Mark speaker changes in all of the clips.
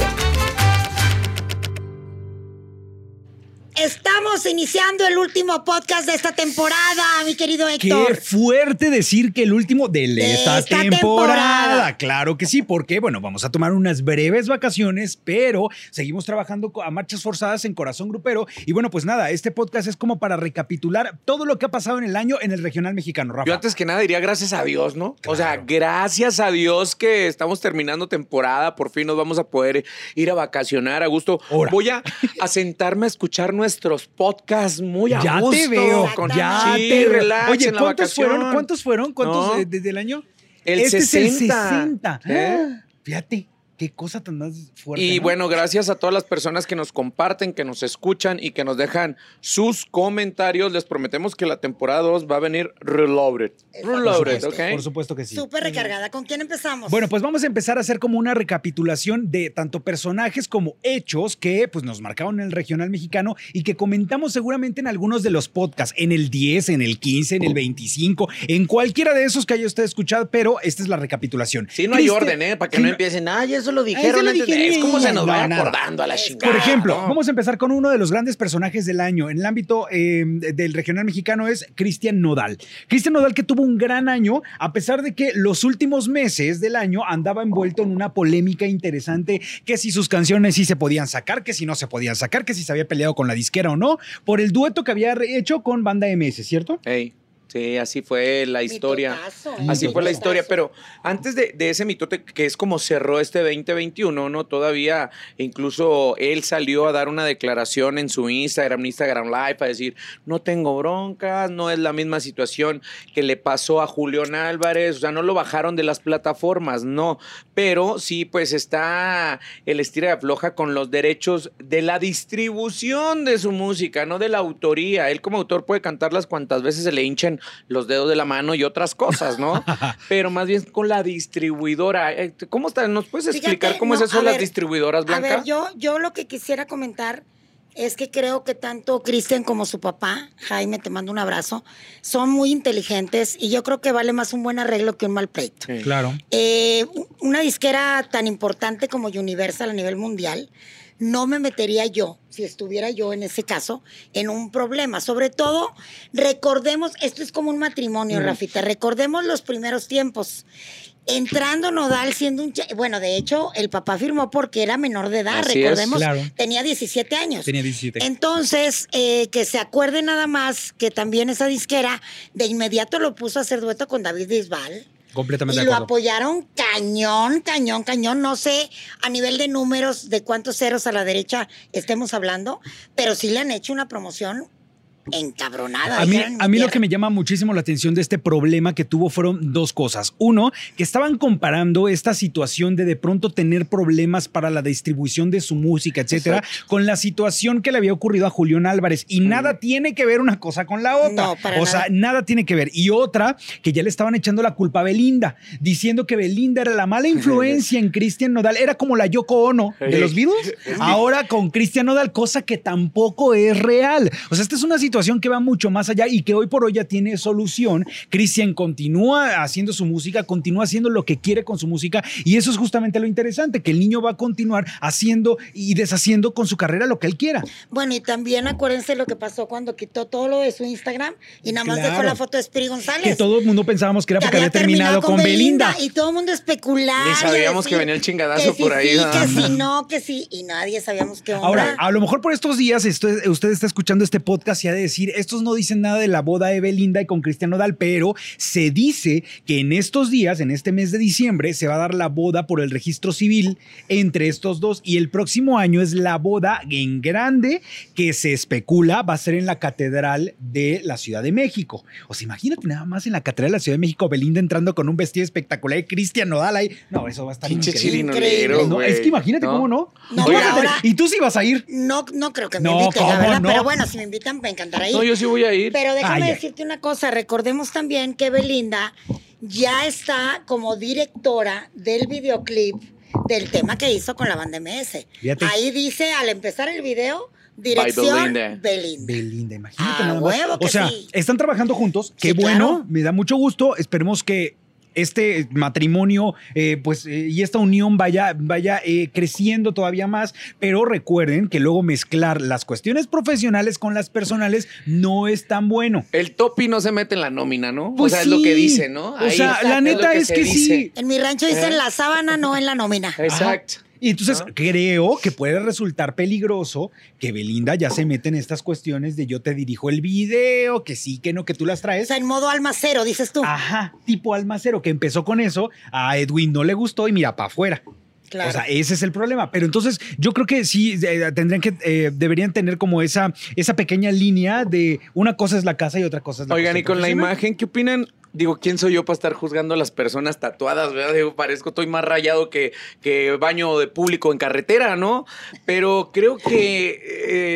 Speaker 1: you Estamos iniciando el último podcast de esta temporada, mi querido Héctor.
Speaker 2: Qué fuerte decir que el último de,
Speaker 1: De
Speaker 2: esta,
Speaker 1: esta
Speaker 2: temporada.
Speaker 1: temporada.
Speaker 2: Claro que sí, porque bueno, vamos a tomar unas breves vacaciones, pero seguimos trabajando a marchas forzadas en Corazón Grupero. Y bueno, pues nada, este podcast es como para recapitular todo lo que ha pasado en el año en el regional mexicano, Rafa.
Speaker 3: Yo antes que nada diría gracias a Dios, ¿no? O sea, gracias a Dios que estamos terminando temporada, por fin nos vamos a poder ir a vacacionar a gusto. Voy a, a sentarme a escuchar nuestros podcasts muy a
Speaker 2: ya
Speaker 3: gusto.
Speaker 2: te veo,
Speaker 3: con-
Speaker 2: ya
Speaker 3: sí,
Speaker 2: te veo.
Speaker 3: relax
Speaker 2: Oye, ¿cuántos fueron? ¿Cuántos fueron? ¿Cuántos
Speaker 3: No.
Speaker 2: desde el año?
Speaker 3: El
Speaker 2: este
Speaker 3: 60.
Speaker 2: es el 60.
Speaker 3: ¿Eh?
Speaker 2: Fíjate, qué cosa tan más fuerte.
Speaker 3: Y
Speaker 2: ¿no?
Speaker 3: bueno, gracias a todas las personas que nos comparten, que nos escuchan y que nos dejan sus comentarios. Les prometemos que la temporada 2 va a venir reloaded. Reloaded,
Speaker 1: supuesto,
Speaker 3: ¿ok?
Speaker 2: Por supuesto que sí.
Speaker 1: Súper recargada. ¿Con quién empezamos?
Speaker 2: Bueno, pues vamos a empezar a hacer como una recapitulación de tanto personajes como hechos que pues nos marcaron en el regional mexicano y que comentamos seguramente en algunos de los podcasts, en el 10, en el 15, en el 25, en cualquiera de esos que haya usted escuchado, pero esta es la recapitulación.
Speaker 3: Sí, no hay orden, ¿eh? Para que
Speaker 2: Sí,
Speaker 3: no- empiecen, ay, eso lo dijeron antes de-".
Speaker 2: dijeron.
Speaker 3: Es como se nos
Speaker 2: No,
Speaker 3: va
Speaker 2: nada.
Speaker 3: acordando a la chingada.
Speaker 2: Por ejemplo,
Speaker 3: ¿no?
Speaker 2: vamos a empezar con uno de los grandes personajes del año. En el ámbito eh, del regional mexicano es Cristian Nodal. Cristian Nodal que tuvo un gran año, a pesar de que los últimos meses del año andaba envuelto en una polémica interesante, que si sus canciones sí se podían sacar, que si no se podían sacar, que si se había peleado con la disquera o no, por el dueto que había hecho con Banda MS, ¿cierto?
Speaker 3: Ey, sí, así fue la historia.
Speaker 1: Mitotazo,
Speaker 2: ¿eh?
Speaker 3: Así fue la historia, pero antes de, de ese mitote, que es como cerró este 2021, ¿no? Todavía incluso él salió a dar una declaración en su Instagram, Instagram Live, a decir, no tengo broncas, no es la misma situación que le pasó a Julián Álvarez, o sea, no lo bajaron de las plataformas, no, pero sí, pues está el estira y afloja con los derechos de la distribución de su música, no de la autoría. Él como autor puede cantarlas cuantas veces se le los dedos de la mano y otras cosas, ¿no? Pero más bien con la distribuidora. Eh, ¿Cómo está? ¿Nos puedes
Speaker 1: Fíjate,
Speaker 3: explicar cómo
Speaker 1: no,
Speaker 3: es eso
Speaker 1: a
Speaker 3: de las
Speaker 1: ver,
Speaker 3: distribuidoras,
Speaker 1: A
Speaker 3: Blanca?
Speaker 1: ver, yo, yo lo que quisiera comentar es que creo que tanto Cristian como su papá, Jaime, te mando un abrazo, son muy inteligentes y yo creo que vale más un buen arreglo que un mal pleito.
Speaker 3: Sí.
Speaker 2: Claro.
Speaker 1: Eh, una disquera tan importante como Universal a nivel mundial, no me metería yo, si estuviera yo en ese caso, en un problema. Sobre todo, recordemos, esto es como un matrimonio,
Speaker 3: Ujú.
Speaker 1: Rafita, recordemos los primeros tiempos. Entrando Nodal siendo un... Bueno, de hecho, el papá firmó porque era menor de edad,
Speaker 3: Así es,
Speaker 1: recordemos,
Speaker 2: claro.
Speaker 1: tenía 17 años.
Speaker 2: Tenía 17.
Speaker 1: Entonces, eh, que se acuerde nada más que también esa disquera de inmediato lo puso a hacer dueto con David Bisbal.
Speaker 2: Completamente
Speaker 1: Y
Speaker 2: de
Speaker 1: lo apoyaron cañón, cañón, cañón. No sé a nivel de números de cuántos ceros a la derecha estemos hablando, pero sí le han hecho una promoción encabronada.
Speaker 2: A mí, a lo que me llama muchísimo la atención de este problema que tuvo fueron dos cosas. Uno, que estaban comparando esta situación de de pronto tener problemas para la distribución de su música, etcétera, con la situación que le había ocurrido a Julián Álvarez. Y nada tiene que ver una cosa con la otra.
Speaker 1: No, para
Speaker 2: o sea,
Speaker 1: nada
Speaker 2: tiene que ver. Y otra, que ya le estaban echando la culpa a Belinda, diciendo que Belinda era la mala influencia en Cristian Nodal. Era como la Yoko Ono de los Beatles. Ahora con Cristian Nodal, cosa que tampoco es real. O sea, esta es una situación que va mucho más allá y que hoy por hoy ya tiene solución. Cristian continúa haciendo su música, continúa haciendo lo que quiere con su música y eso es justamente lo interesante, que el niño va a continuar haciendo y deshaciendo con su carrera lo que él quiera.
Speaker 1: Bueno, y también acuérdense lo que pasó cuando quitó todo lo de su Instagram y nada más
Speaker 2: Claro.
Speaker 1: dejó la foto de Spiri González.
Speaker 2: Que todo el mundo pensábamos que era
Speaker 1: que
Speaker 2: porque había terminado con Belinda.
Speaker 1: Y todo el mundo especular.
Speaker 3: Ni
Speaker 1: y
Speaker 3: sabíamos que venía el chingadazo
Speaker 1: que
Speaker 3: por
Speaker 1: sí,
Speaker 3: ahí,
Speaker 1: sí, que si no, que sí. Y nadie sabíamos qué onda.
Speaker 2: Ahora, a lo mejor por estos días usted, usted está escuchando este podcast y ha de decir, estos no dicen nada de la boda de Belinda y con Cristian Nodal, pero se dice que en estos días, en este mes de diciembre, se va a dar la boda por el registro civil entre estos dos y el próximo año es la boda en grande que se especula va a ser en la Catedral de la Ciudad de México. O sea, imagínate nada más en la Catedral de la Ciudad de México, Belinda entrando con un vestido espectacular y Cristian Nodal ahí. No, eso va a estar
Speaker 3: Pinche
Speaker 2: increíble. No, es que imagínate
Speaker 3: ¿No?
Speaker 2: cómo no.
Speaker 1: No,
Speaker 2: Tú
Speaker 1: pero
Speaker 2: vas a tener-
Speaker 1: ahora-
Speaker 2: y tú sí vas a ir.
Speaker 1: No, no creo que me
Speaker 2: No,
Speaker 1: inviten, la
Speaker 2: ¿cómo
Speaker 1: verdad.
Speaker 2: no?
Speaker 1: Pero bueno, si me invitan, me ir.
Speaker 3: No, yo sí voy a ir.
Speaker 1: Pero déjame
Speaker 2: ay.
Speaker 1: decirte una cosa, recordemos también que Belinda ya está como directora del videoclip del tema que hizo con la banda MS.
Speaker 2: Fíjate.
Speaker 1: Ahí dice, al empezar el video, dirección
Speaker 3: Belinda.
Speaker 1: Belinda.
Speaker 2: Belinda, imagínate
Speaker 1: Ah,
Speaker 2: nada más.
Speaker 1: huevo que
Speaker 2: o sea,
Speaker 1: sí.
Speaker 2: están trabajando juntos. Qué
Speaker 1: Sí,
Speaker 2: bueno,
Speaker 1: claro.
Speaker 2: me da mucho gusto. Esperemos que este matrimonio eh, pues, eh, y esta unión vaya, vaya eh, creciendo todavía más. Pero recuerden que luego mezclar las cuestiones profesionales con las personales no es tan bueno.
Speaker 3: El topi no se mete en la nómina, ¿no?
Speaker 2: Pues
Speaker 3: o sea, es lo que dice, ¿no?
Speaker 2: O sea, la neta es que sí.
Speaker 1: En mi rancho dicen la sábana, no en la nómina.
Speaker 3: Exacto.
Speaker 2: Y entonces
Speaker 3: ¿No?
Speaker 2: creo que puede resultar peligroso que Belinda ya se mete en estas cuestiones de yo te dirijo el video, que sí, que no, que tú las
Speaker 1: O
Speaker 2: traes.
Speaker 1: sea, en modo almacero, dices tú.
Speaker 2: Ajá, tipo almacero que empezó con eso, a Edwin no le gustó y mira, para afuera.
Speaker 1: Claro.
Speaker 2: O sea, ese es el problema. Pero entonces yo creo que sí eh, tendrían que, eh, deberían tener como esa, esa pequeña línea de una cosa es la casa y otra cosa es la
Speaker 3: Oigan, y con la imagen, ¿qué opinan? Digo, ¿quién soy yo para estar juzgando a las personas tatuadas? ¿verdad? Digo, parezco, estoy más rayado que, que baño de público en carretera, ¿no? Pero creo que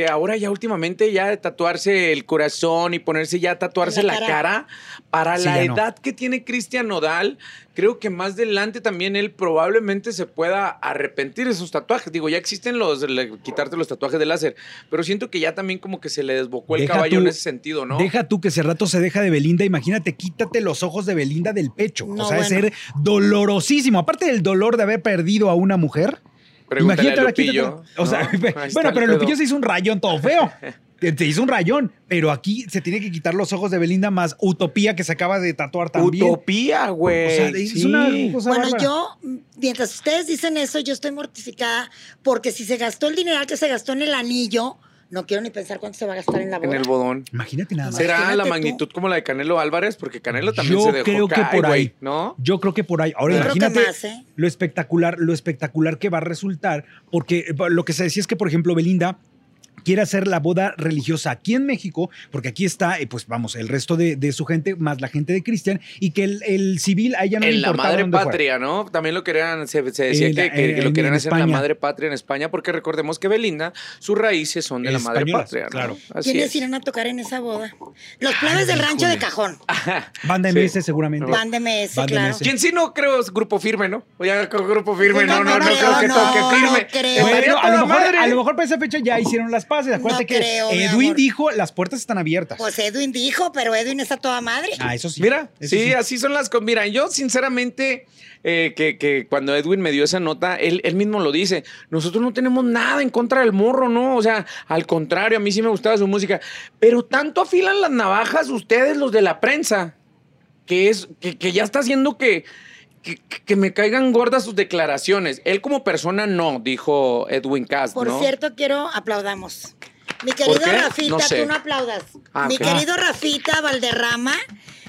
Speaker 3: eh, ahora ya últimamente ya tatuarse el corazón y ponerse ya tatuarse
Speaker 1: La
Speaker 3: la,
Speaker 1: cara.
Speaker 3: cara, para
Speaker 2: Sí,
Speaker 3: la
Speaker 2: no.
Speaker 3: edad que tiene Cristian Nodal, creo que más adelante también él probablemente se pueda arrepentir de sus tatuajes. Digo, ya existen los, le- quitarte los tatuajes de láser, pero siento que ya también como que se le desbocó el
Speaker 2: Deja
Speaker 3: caballo
Speaker 2: tú-
Speaker 3: en ese sentido, ¿no?
Speaker 2: Deja tú que ese rato se deja de Belinda. Imagínate, quítate los ojos de Belinda del pecho.
Speaker 1: No,
Speaker 2: o sea, de
Speaker 1: bueno.
Speaker 2: ser dolorosísimo. Aparte del dolor de haber perdido a una mujer.
Speaker 3: Pregúntale a
Speaker 2: ahora
Speaker 3: Lupillo,
Speaker 2: quítatelo. O sea, bueno, pero. Lupillo se hizo un rayón todo feo. Se hizo un rayón, pero aquí se tiene que quitar los ojos de Belinda más Utopía que se acaba de tatuar también.
Speaker 3: Utopía, güey.
Speaker 2: O sea, es
Speaker 3: Sí.
Speaker 2: una cosa
Speaker 1: Bueno,
Speaker 2: bárbara.
Speaker 1: yo, mientras ustedes dicen eso, yo estoy mortificada porque si se gastó el dineral que se gastó en el anillo, no quiero ni pensar cuánto se va a gastar en la boda.
Speaker 3: En el bodón.
Speaker 2: Imagínate nada más.
Speaker 3: ¿Será
Speaker 1: Imagínate
Speaker 3: la
Speaker 1: tú.
Speaker 3: magnitud como la de Canelo Álvarez? Porque Canelo también
Speaker 2: Yo
Speaker 3: se dejó
Speaker 2: creo que
Speaker 3: caer,
Speaker 2: por ahí.
Speaker 3: güey, ¿no?
Speaker 2: Yo creo que por ahí. Ahora
Speaker 1: Yo creo que
Speaker 2: imagínate
Speaker 1: más, ¿eh?
Speaker 2: lo espectacular, lo espectacular que va a resultar, porque eh, lo que se decía es que, por ejemplo, Belinda quiere hacer la boda religiosa aquí en México, porque aquí está, eh, pues vamos, el resto de, de su gente, más la gente de Cristian, y que el, el civil a ella no le
Speaker 3: en la
Speaker 2: importaba
Speaker 3: madre
Speaker 2: dónde fuera.
Speaker 3: patria, ¿no? También lo querían, se, se decía
Speaker 2: la-
Speaker 3: que, lo querían
Speaker 2: en
Speaker 3: hacer en la madre patria en España, porque recordemos que Belinda, sus raíces son de la madre
Speaker 2: Españolas,
Speaker 3: patria, ¿no?
Speaker 2: claro.
Speaker 3: Así
Speaker 1: ¿Quiénes
Speaker 3: es.
Speaker 1: irán a tocar en esa boda? Los plebes del rancho de cajón.
Speaker 2: Banda
Speaker 3: Sí.
Speaker 2: MS seguramente.
Speaker 1: Van de MS,
Speaker 2: Van de
Speaker 1: claro.
Speaker 2: MS.
Speaker 3: ¿Quién sí no creo es grupo firme, no? O ya con grupo firme, no, no, no,
Speaker 1: No,
Speaker 3: creo que toque
Speaker 1: no,
Speaker 3: firme.
Speaker 1: no creo.
Speaker 3: Estaría
Speaker 2: Bueno, a lo, mejor,
Speaker 3: madre.
Speaker 2: a lo mejor para esa fecha ya hicieron las Acuérdate
Speaker 1: No
Speaker 2: que
Speaker 1: creo,
Speaker 2: Edwin dijo las puertas están abiertas.
Speaker 1: Pues Edwin dijo, pero Edwin está toda madre.
Speaker 2: ah, eso sí.
Speaker 3: Mira,
Speaker 2: Eso
Speaker 3: sí, así son las cosas. Mira, yo sinceramente, eh, que, que cuando Edwin me dio esa nota, él, él mismo lo dice, nosotros no tenemos nada en contra del morro, ¿no? O sea, al contrario, a mí sí me gustaba su música, pero tanto afilan las navajas ustedes, los de la prensa, que es, que, que ya está haciendo que... Que, que me caigan gordas sus declaraciones. Él como persona no, dijo Edwin Cast,
Speaker 1: Por
Speaker 3: ¿no?
Speaker 1: cierto, quiero aplaudamos. Mi querido? Rafita,
Speaker 3: No sé.
Speaker 1: tú no aplaudas.
Speaker 3: Ah,
Speaker 1: Mi querido Rafita Valderrama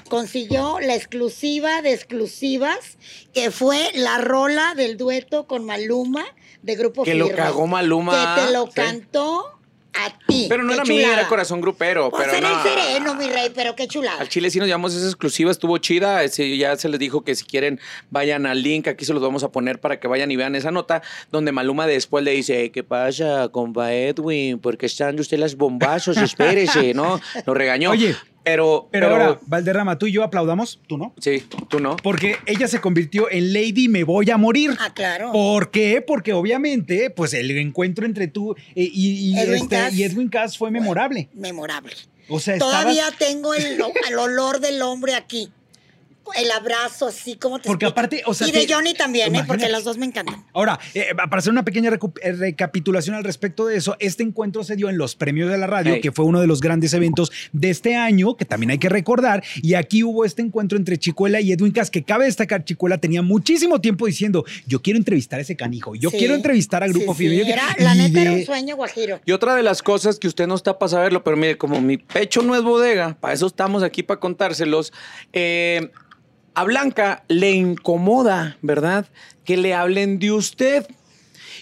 Speaker 1: consiguió la exclusiva de exclusivas, que fue la rola del dueto con Maluma de Grupo
Speaker 3: Que lo cagó Maluma,
Speaker 1: Que te lo
Speaker 3: sí.
Speaker 1: cantó a ti.
Speaker 3: Pero no
Speaker 1: Qué
Speaker 3: era mía,
Speaker 1: chulada.
Speaker 3: era corazón grupero.
Speaker 1: Pues
Speaker 3: pero
Speaker 1: era
Speaker 3: no.
Speaker 1: el sereno, mi rey, pero qué chulada.
Speaker 3: Al Chile sí nos llamamos esa exclusiva, estuvo chida. ese- ya se les dijo que si quieren vayan al link, aquí se los vamos a poner para que vayan y vean esa nota, donde Maluma después le dice, ¿qué pasa, compa Edwin? Porque están usted las bombazos, espérese, ¿no? Lo regañó.
Speaker 2: Oye,
Speaker 3: pero,
Speaker 2: Pero, ahora, Valderrama, tú y yo aplaudamos, tú no.
Speaker 3: Sí, tú no.
Speaker 2: Porque ella se convirtió en Lady Me Voy a Morir.
Speaker 1: Ah, claro.
Speaker 2: ¿Por qué? Porque obviamente, pues el encuentro entre tú eh, y, y
Speaker 1: Edwin
Speaker 2: este,
Speaker 1: Cass.
Speaker 2: y Edwin Cass fue memorable.
Speaker 1: Memorable.
Speaker 2: O sea, estabas-
Speaker 1: Todavía tengo el, el olor del hombre aquí. El abrazo así como te
Speaker 2: Porque
Speaker 1: explico?
Speaker 2: aparte, o sea,
Speaker 1: Y de
Speaker 2: te-
Speaker 1: Johnny también, ¿eh? porque los dos me encantan.
Speaker 2: Ahora, eh, para hacer una pequeña eh, recapitulación al respecto de eso, este encuentro se dio en los premios de la radio, que fue uno de los grandes eventos de este año, que también hay que recordar, y aquí hubo este encuentro entre Chicuela y Edwin Cass, que cabe destacar, Chicuela tenía muchísimo tiempo diciendo, yo quiero entrevistar a ese canijo, yo
Speaker 1: Sí.
Speaker 2: quiero entrevistar a Grupo
Speaker 1: Sí, sí,
Speaker 2: Firme. Yo
Speaker 1: era-
Speaker 2: quiero-".
Speaker 1: la
Speaker 2: Y
Speaker 1: neta era un sueño guajiro.
Speaker 3: Y otra de las cosas que usted no está para saberlo, pero mire, como mi pecho no es bodega, para eso estamos aquí para contárselos. eh, a Blanca le incomoda, ¿verdad? Que le hablen de usted.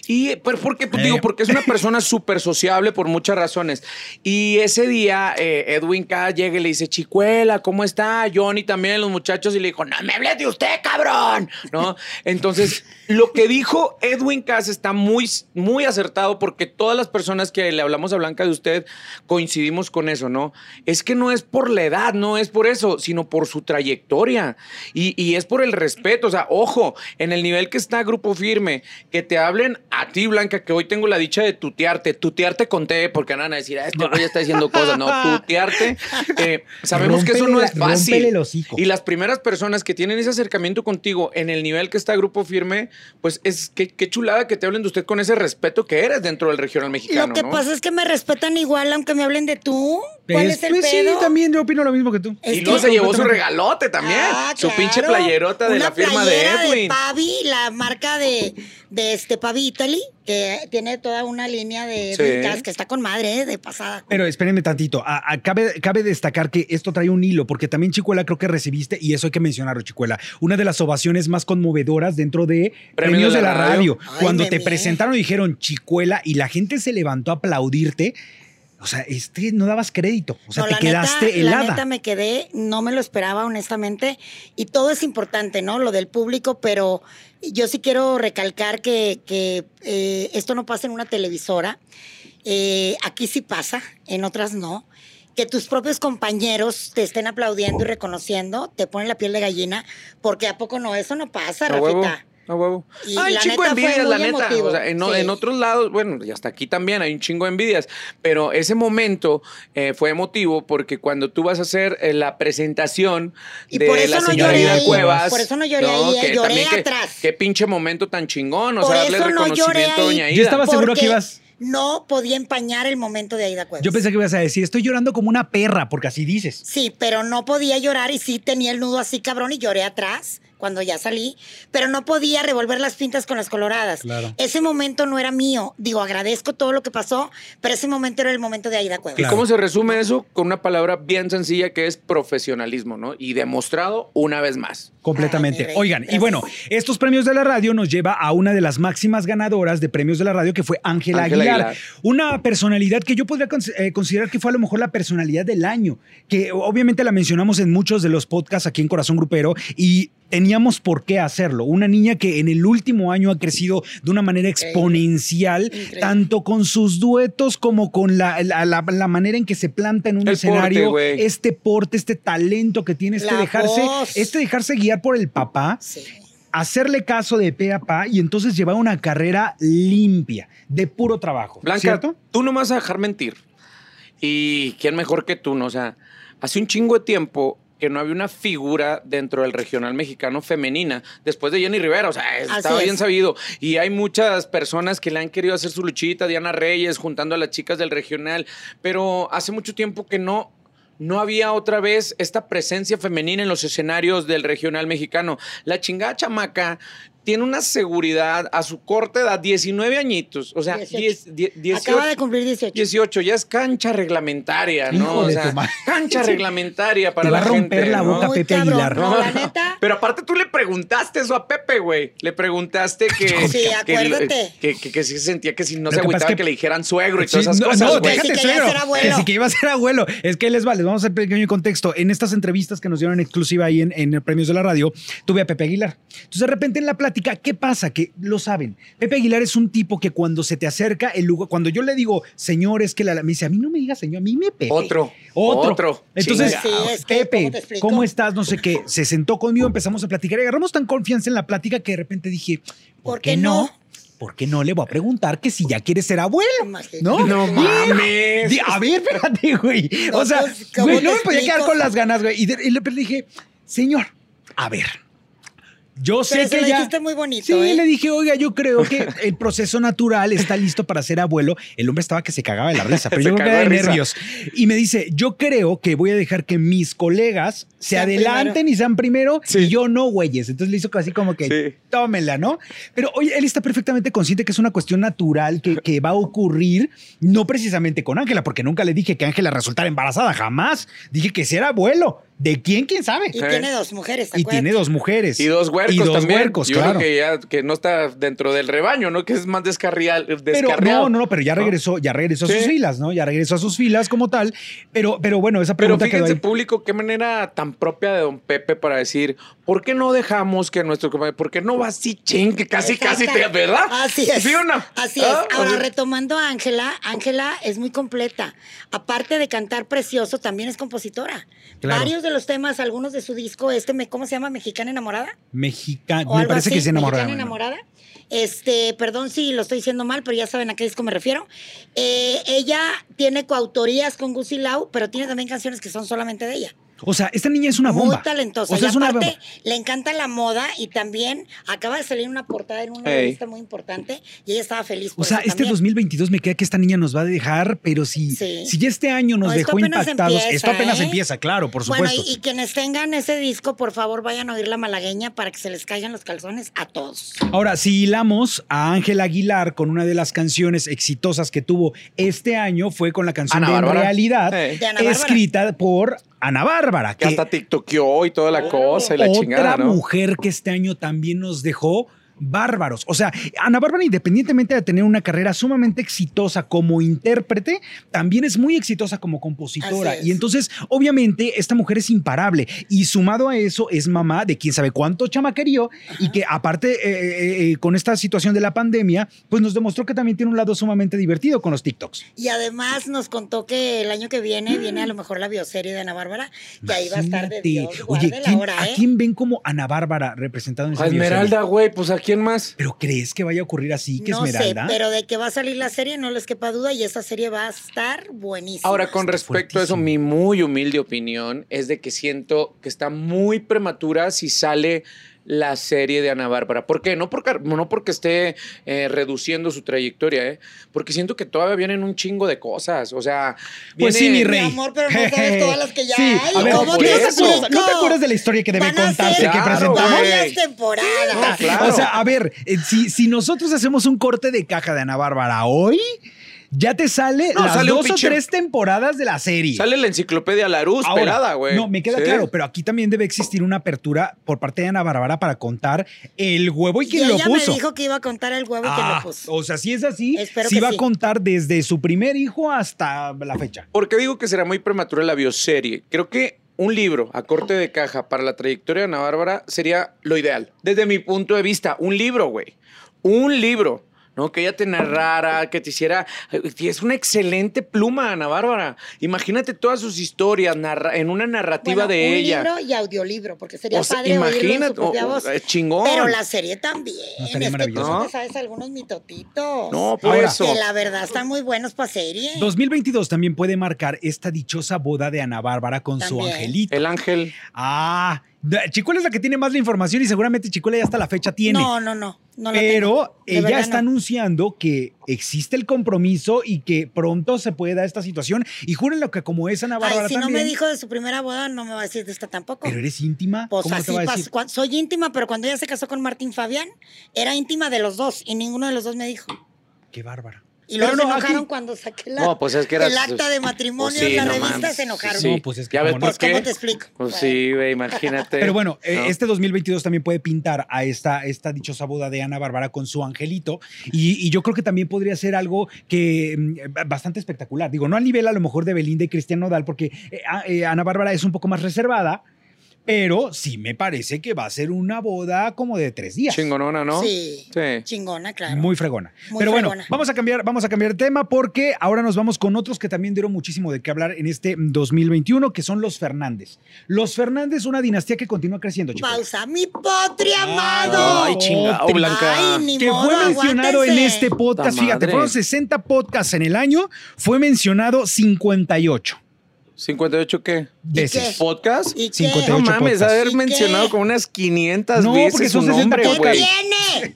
Speaker 3: Y pero porque, pues,
Speaker 2: Eh.
Speaker 3: digo, porque es una persona súper sociable por muchas razones. Y ese día eh, Edwin K llega y le dice, Chicuela, ¿cómo está? Johnny también, los muchachos, y le dijo, no me hables de usted, cabrón. ¿No? Entonces, lo que dijo Edwin Cass está muy, muy acertado porque todas las personas que le hablamos a Blanca de usted coincidimos con eso, ¿no? Es que no es por la edad, no es por eso, sino por su trayectoria. Y, y es por el respeto. O sea, ojo, en el nivel que está Grupo Firme, que te hablen a ti, Blanca, que hoy tengo la dicha de tutearte. Tutearte conté, porque van a decir, ah, este güey ya está diciendo cosas. No, tutearte. eh, sabemos que eso no es fácil.
Speaker 2: rómpele el hocico.
Speaker 3: Y las primeras personas que tienen ese acercamiento contigo en el nivel que está Grupo Firme, pues es que qué chulada que te hablen de usted con ese respeto que eres dentro del regional mexicano.
Speaker 1: Lo que
Speaker 3: ¿no?
Speaker 1: pasa es que me respetan igual aunque me hablen de tú. ¿Cuál es, el
Speaker 2: pues sí,
Speaker 1: pedo?
Speaker 2: también yo opino lo mismo que tú.
Speaker 1: Es
Speaker 3: y luego se llevó su regalote también.
Speaker 1: Ah,
Speaker 3: su
Speaker 1: claro.
Speaker 3: pinche playerota de
Speaker 1: Una
Speaker 3: la firma de Edwin.
Speaker 1: Pavi, la marca de, de este Pavi Italy, que tiene toda una línea de
Speaker 3: Sí.
Speaker 1: brincas que está con madre, ¿eh? de pasada.
Speaker 2: Pero espérenme tantito. A- a- cabe, cabe destacar que esto trae un hilo, porque también, Chicuela, creo que recibiste, y eso hay que mencionarlo, Chicuela, una de las ovaciones más conmovedoras dentro de Premios, de la, radio.
Speaker 1: Ay,
Speaker 2: Cuando te
Speaker 1: mié.
Speaker 2: presentaron y dijeron Chicuela y la gente se levantó a aplaudirte. O sea, este no dabas crédito. O sea,
Speaker 1: No,
Speaker 2: te
Speaker 1: la
Speaker 2: quedaste
Speaker 1: neta,
Speaker 2: helada.
Speaker 1: La neta me quedé, no me lo esperaba, honestamente. Y todo es importante, ¿no? Lo del público, pero yo sí quiero recalcar que, que, eh, esto no pasa en una televisora. Eh, aquí sí pasa, en otras no. Que tus propios compañeros te estén aplaudiendo y reconociendo, te ponen la piel de gallina, porque ¿a poco no? Eso no pasa,
Speaker 3: A huevo. A huevo.
Speaker 1: Y
Speaker 3: hay un chingo de
Speaker 1: neta
Speaker 3: envidias, la neta. O sea, en, o-
Speaker 1: Sí.
Speaker 3: en otros lados, bueno, y hasta aquí también hay un chingo de envidias. Pero ese momento eh, fue emotivo porque cuando tú vas a hacer eh, la presentación
Speaker 1: Y
Speaker 3: de
Speaker 1: por eso
Speaker 3: la
Speaker 1: no
Speaker 3: señora
Speaker 2: lloré ahí,
Speaker 3: Cuevas.
Speaker 1: por eso no lloré ahí, eh,
Speaker 3: que
Speaker 1: lloré atrás.
Speaker 3: Qué pinche momento tan chingón. O
Speaker 1: Por
Speaker 3: sea, darle
Speaker 1: eso no lloré
Speaker 3: reconocimiento a
Speaker 1: ahí.
Speaker 3: Doña Ida.
Speaker 2: Yo estaba seguro que ibas-
Speaker 1: No podía empañar el momento de Aida Cuevas.
Speaker 2: Yo pensé que ibas a decir, estoy llorando como una perra, porque así dices.
Speaker 1: Sí, pero no podía llorar y sí tenía el nudo así cabrón y lloré atrás cuando ya salí, pero no podía revolver las pintas con las coloradas.
Speaker 2: Claro.
Speaker 1: Ese momento no era mío. Digo, agradezco todo lo que pasó, pero ese momento era el momento de Aida Cuevas.
Speaker 3: ¿Y cómo se resume eso? Con una palabra bien sencilla que es profesionalismo, ¿no? Y demostrado una vez más.
Speaker 2: Completamente.
Speaker 1: Ay,
Speaker 2: Oigan, y bueno, estos premios de la radio nos lleva a una de las máximas ganadoras de premios de la radio, que fue Ángela
Speaker 3: Ángela
Speaker 2: Aguilar.
Speaker 3: Aguilar.
Speaker 2: Una personalidad que yo podría eh, considerar que fue a lo mejor la personalidad del año, que obviamente la mencionamos en muchos de los podcasts aquí en Corazón Grupero y teníamos por qué hacerlo. Una niña que en el último año ha crecido de una manera exponencial,
Speaker 1: Increíble.
Speaker 2: tanto con sus duetos como con la, la- la- la manera en que se planta en un
Speaker 3: El
Speaker 2: escenario, este porte, este talento que tiene, este dejarse,
Speaker 1: voz.
Speaker 2: este dejarse guiar por el papá,
Speaker 1: Sí.
Speaker 2: hacerle caso de pe a pa y entonces llevar una carrera limpia, de puro trabajo.
Speaker 3: Blanca,
Speaker 2: ¿cierto?
Speaker 3: tú no me vas a dejar mentir. Y quién mejor que tú, ¿no? O sea, hace un chingo de tiempo que no había una figura dentro del regional mexicano femenina, después de Jenny Rivera, o sea, estaba bien sabido. Y hay muchas personas que le han querido hacer su luchita, Diana Reyes, juntando a las chicas del regional, pero hace mucho tiempo que no, no había otra vez esta presencia femenina en los escenarios del regional mexicano. La chingada chamaca tiene una seguridad a su corta edad, 19 añitos, o sea,
Speaker 1: 18.
Speaker 3: 10, 10, 18.
Speaker 1: Acaba de cumplir 18.
Speaker 3: 18, ya es cancha reglamentaria, ¿no?
Speaker 2: Hijo
Speaker 3: o sea, cancha reglamentaria para
Speaker 2: Te va
Speaker 3: la
Speaker 2: a romper
Speaker 3: gente,
Speaker 2: la
Speaker 3: ¿no?
Speaker 2: boca
Speaker 1: Muy
Speaker 2: Pepe Aguilar.
Speaker 1: No, la neta.
Speaker 3: Pero aparte tú le preguntaste eso a Pepe, güey. Le preguntaste que...
Speaker 1: Sí,
Speaker 3: que-
Speaker 1: acuérdate.
Speaker 3: Que, que, que sí se sentía que si no
Speaker 2: Lo
Speaker 3: se agüitaba que,
Speaker 2: que-
Speaker 3: le dijeran suegro y
Speaker 2: Sí,
Speaker 3: todas esas
Speaker 2: no,
Speaker 3: cosas,
Speaker 2: no,
Speaker 3: güey.
Speaker 2: déjate
Speaker 1: Que si quería
Speaker 2: suegro.
Speaker 1: ser abuelo.
Speaker 2: Que si que iba a ser abuelo. Es que les vale, vamos a hacer pequeño contexto. En estas entrevistas que nos dieron en exclusiva ahí en, en Premios de la Radio, tuve a Pepe Aguilar. Entonces, de repente en la plática, ¿qué pasa? Que lo saben. Pepe Aguilar es un tipo que cuando se te acerca, el lugar, cuando yo le digo, señor, es que la, me dice, a mí no me diga señor, a mí me Pepe.
Speaker 3: Otro,
Speaker 2: Otro.
Speaker 3: otro.
Speaker 2: Entonces,
Speaker 3: Chingado.
Speaker 1: Sí, es que,
Speaker 2: Pepe,
Speaker 1: ¿cómo
Speaker 2: estás? No sé qué. Se sentó conmigo, empezamos a platicar y agarramos tan confianza en la plática que de repente dije, ¿por,
Speaker 1: ¿Por qué no?
Speaker 2: ¿Por qué no le voy a preguntar que si ya quiere ser abuelo? ¿No?
Speaker 3: No mames.
Speaker 2: A ver, espérate, güey.
Speaker 1: No,
Speaker 2: o sea,
Speaker 1: pues, ¿cómo
Speaker 2: güey, no me podía quedar con las ganas, güey. Y, le dije, señor, a ver. Yo sé
Speaker 1: Pero
Speaker 2: que ya.
Speaker 1: dijiste muy bonito,
Speaker 2: Sí,
Speaker 1: ¿eh?
Speaker 2: le dije, oiga, yo creo que el proceso natural está listo para ser abuelo. El hombre estaba que se cagaba de la risa, pero
Speaker 3: Se
Speaker 2: yo creo que de
Speaker 3: risa.
Speaker 2: nervios. Y me dice, yo creo que voy a dejar que mis colegas se
Speaker 1: Sean
Speaker 2: adelanten y sean primero
Speaker 3: Sí.
Speaker 2: y yo no, güeyes. Entonces le hizo así como que,
Speaker 3: Sí.
Speaker 2: tómela, ¿no? Pero oye, él está perfectamente consciente que es una cuestión natural que, que va a ocurrir, no precisamente con Ángela, porque nunca le dije que Ángela resultara embarazada, jamás. Dije que si era abuelo. ¿De quién? ¿Quién sabe?
Speaker 1: Y tiene dos mujeres, ¿te
Speaker 2: Y tiene dos mujeres.
Speaker 3: Y dos huercos
Speaker 2: Y dos
Speaker 3: también.
Speaker 2: huercos,
Speaker 3: Yo
Speaker 2: claro.
Speaker 3: creo que ya que no está dentro del rebaño, ¿no? Que es más descarrial,
Speaker 2: Pero
Speaker 3: descarriado.
Speaker 2: no, no, no, pero ya
Speaker 3: ¿no?
Speaker 2: regresó, ya regresó a sus
Speaker 3: Sí.
Speaker 2: filas, ¿no? Ya regresó a sus filas como tal. Pero, pero bueno, esa
Speaker 3: Pero
Speaker 2: pregunta quedó
Speaker 3: fíjense,
Speaker 2: ahí.
Speaker 3: público, qué manera tan propia de don Pepe para decir, ¿por qué no dejamos que nuestro compañero, por qué no va así, ching, que casi, casi te. ¿verdad?
Speaker 1: Así es.
Speaker 3: ¿Sí o no?
Speaker 1: Así
Speaker 3: Ah,
Speaker 1: es. Ahora, retomando a Ángela, Ángela es muy completa. Aparte de cantar precioso, también es compositora.
Speaker 2: Claro.
Speaker 1: Varios de los temas, algunos de su disco, este, me- ¿cómo se llama? ¿Mexicana enamorada?
Speaker 2: Mexicana, me parece
Speaker 1: así,
Speaker 2: que se enamorada.
Speaker 1: Mexicana enamorada. Este, perdón si lo estoy diciendo mal, pero ya saben a qué disco me refiero. Eh, ella tiene coautorías con Gucci Lau, pero tiene también canciones que son solamente de ella.
Speaker 2: O sea, esta niña es una bomba.
Speaker 1: Muy talentosa.
Speaker 2: O sea,
Speaker 1: y
Speaker 2: es una
Speaker 1: aparte,
Speaker 2: bomba.
Speaker 1: le encanta la moda y también acaba de salir una portada en una
Speaker 3: Ey.
Speaker 1: revista muy importante y ella estaba feliz.
Speaker 2: O
Speaker 1: por
Speaker 2: sea,
Speaker 1: eso
Speaker 2: este
Speaker 1: también.
Speaker 2: 2022 me queda que esta niña nos va a dejar, pero si,
Speaker 1: Sí.
Speaker 2: si ya este año nos
Speaker 1: No, esto
Speaker 2: dejó impactados,
Speaker 1: empieza,
Speaker 2: esto apenas
Speaker 1: ¿eh?
Speaker 2: empieza, claro, por
Speaker 1: Bueno,
Speaker 2: supuesto.
Speaker 1: y, y quienes tengan ese disco, por favor, vayan a oír la malagueña para que se les caigan los calzones a todos.
Speaker 2: Ahora, si hilamos a Ángel Aguilar con una de las canciones exitosas que tuvo este año, fue con la canción
Speaker 3: Ana
Speaker 2: de
Speaker 3: Bárbara.
Speaker 2: Realidad,
Speaker 3: Sí.
Speaker 1: De
Speaker 2: escrita por Ana Bárbara.
Speaker 3: Que hasta tiktokeó y toda la cosa y la
Speaker 2: otra
Speaker 3: chingada, ¿no?
Speaker 2: mujer que este año también nos dejó bárbaros. O sea, Ana Bárbara, independientemente de tener una carrera sumamente exitosa como intérprete, también es muy exitosa como compositora. Y entonces, obviamente, esta mujer es imparable. Y sumado a eso, es mamá de quién sabe cuánto chamaquerío y que aparte, eh, eh, eh, con esta situación de la pandemia, pues nos demostró que también tiene un lado sumamente divertido con los TikToks.
Speaker 1: Y además nos contó que el año que viene viene a lo mejor la bioserie de Ana Bárbara, que ahí va a estar de. Dios.
Speaker 2: Oye, ¿quién-
Speaker 1: hora,
Speaker 2: ¿a
Speaker 1: ¿eh?
Speaker 2: quién ven como Ana Bárbara representado en esa?
Speaker 3: Esmeralda, güey, pues ¿a quién más?
Speaker 2: ¿Pero crees que vaya a ocurrir así, que
Speaker 1: no sé,
Speaker 2: Esmeralda?
Speaker 1: pero de que va a salir la serie no les quepa duda y esa serie va a estar buenísima.
Speaker 3: Ahora, con respecto a eso, mi muy humilde opinión es de que siento que está muy prematura si sale la serie de Ana Bárbara. ¿Por qué? No porque, no porque esté eh, reduciendo su trayectoria, ¿eh? Porque siento que todavía vienen un chingo de cosas. O sea,
Speaker 2: Pues
Speaker 3: viene-
Speaker 2: sí, mi
Speaker 1: Mi
Speaker 2: rey.
Speaker 1: amor, pero no sabes todas las que ya
Speaker 2: Sí,
Speaker 1: hay.
Speaker 2: a ver,
Speaker 3: ¿cómo
Speaker 2: ¿qué
Speaker 3: te
Speaker 2: acuerdas, no te acuerdas de la historia que debe
Speaker 1: Van a
Speaker 2: contarse
Speaker 1: ser
Speaker 2: que
Speaker 3: Claro,
Speaker 2: presentamos?
Speaker 1: varias temporadas.
Speaker 3: No, claro.
Speaker 2: O sea, a ver, eh, si, si nosotros hacemos un corte de caja de Ana Bárbara hoy, ya te sale
Speaker 3: No,
Speaker 2: las
Speaker 3: sale
Speaker 2: dos o tres temporadas de la serie.
Speaker 3: Sale la enciclopedia Laruz
Speaker 2: Ahora,
Speaker 3: pelada, güey.
Speaker 2: No, me queda
Speaker 3: Sí.
Speaker 2: claro, pero aquí también debe existir una apertura por parte de Ana Bárbara para contar el huevo y
Speaker 1: Y
Speaker 2: quién lo
Speaker 1: ella
Speaker 2: puso.
Speaker 1: me dijo que iba a contar el huevo y que
Speaker 2: Ah,
Speaker 1: lo puso.
Speaker 2: o sea, si es así,
Speaker 1: Espero
Speaker 2: sí va
Speaker 1: sí.
Speaker 2: a contar desde su primer hijo hasta la fecha.
Speaker 3: ¿Por qué digo que será muy prematura la bioserie? Creo que un libro a corte de caja para la trayectoria de Ana Bárbara sería lo ideal. Desde mi punto de vista, un libro, güey. Un libro. ¿No? Que ella te narrara, que te hiciera... Es una excelente pluma, Ana Bárbara. Imagínate todas sus historias narra- en una narrativa
Speaker 1: Bueno,
Speaker 3: de
Speaker 1: un
Speaker 3: ella.
Speaker 1: libro y audiolibro, porque sería
Speaker 3: O sea,
Speaker 1: padre oírlo en su
Speaker 3: imagínate,
Speaker 1: propia
Speaker 3: o- o-
Speaker 1: voz.
Speaker 3: es chingón.
Speaker 1: Pero la serie también.
Speaker 2: No, estaría
Speaker 1: es que tú te sabes algunos mitotitos.
Speaker 3: No, por
Speaker 2: Ahora,
Speaker 3: eso.
Speaker 1: Que la verdad están muy buenos para serie.
Speaker 2: 2022 también puede marcar esta dichosa boda de Ana Bárbara con su angelito.
Speaker 3: El ángel.
Speaker 2: Ah, Chicuela es la que tiene más la información y seguramente Chicuela ya hasta la fecha tiene.
Speaker 1: No, no, no. no la
Speaker 2: Pero
Speaker 1: tengo.
Speaker 2: Ella está
Speaker 1: no.
Speaker 2: anunciando que existe el compromiso y que pronto se puede dar esta situación. Y júrenlo que como es Ana Bárbara
Speaker 1: Ay, si no me dijo de su primera boda, no me va a decir de esta tampoco.
Speaker 2: Pero eres íntima.
Speaker 1: Pues
Speaker 2: ¿Cómo
Speaker 1: así
Speaker 2: te va a
Speaker 1: pas-
Speaker 2: decir?
Speaker 1: cuan- soy íntima, pero cuando ella se casó con Martín Fabián, era íntima de los dos y ninguno de los dos me dijo.
Speaker 2: Qué bárbara.
Speaker 1: Y luego se
Speaker 2: no,
Speaker 1: enojaron
Speaker 2: aquí-
Speaker 1: cuando saqué la,
Speaker 3: No, pues es que era-
Speaker 1: el acta de matrimonio
Speaker 3: Pues sí,
Speaker 1: en la
Speaker 3: no
Speaker 1: revista, se enojaron.
Speaker 3: Sí.
Speaker 2: No, pues es que
Speaker 3: ¿Ya ves
Speaker 2: cómo
Speaker 3: por
Speaker 1: Pues,
Speaker 3: qué?
Speaker 1: ¿cómo te explico?
Speaker 3: Pues
Speaker 1: Bueno.
Speaker 3: sí, güey, imagínate.
Speaker 2: Pero bueno, eh,
Speaker 3: ¿no?
Speaker 2: este 2022 también puede pintar a esta, esta dichosa boda de Ana Bárbara con su angelito. Y, y yo creo que también podría ser algo que mm, bastante espectacular. Digo, no al nivel a lo mejor de Belinda y Cristian Nodal, porque eh, a- eh, Ana Bárbara es un poco más reservada. Pero sí me parece que va a ser una boda como de tres días.
Speaker 3: Chingonona, ¿no?
Speaker 1: Sí,
Speaker 3: Sí.
Speaker 1: chingona, claro.
Speaker 2: Muy fregona.
Speaker 1: Muy
Speaker 2: Pero bueno,
Speaker 1: fregona.
Speaker 2: vamos a cambiar, vamos a cambiar de tema porque ahora nos vamos con otros que también dieron muchísimo de qué hablar en este 2021, que son los Fernández. Los Fernández, una dinastía que continúa creciendo, chicos.
Speaker 1: Pausa, mi potri amado.
Speaker 3: Ay, chingado. Blanca.
Speaker 1: Ay, ni
Speaker 2: que
Speaker 1: modo,
Speaker 2: fue mencionado en este podcast, fíjate, fueron 60 podcasts en el año, fue mencionado 58
Speaker 3: ¿58 qué?
Speaker 2: veces.
Speaker 3: ¿Podcast?
Speaker 1: ¿Y qué?
Speaker 2: 58
Speaker 3: No mames,
Speaker 2: podcasts.
Speaker 3: haber
Speaker 1: ¿Y
Speaker 3: mencionado como unas 500
Speaker 2: No, porque
Speaker 3: veces su
Speaker 2: son 60
Speaker 3: nombre,
Speaker 1: ¿Qué tiene?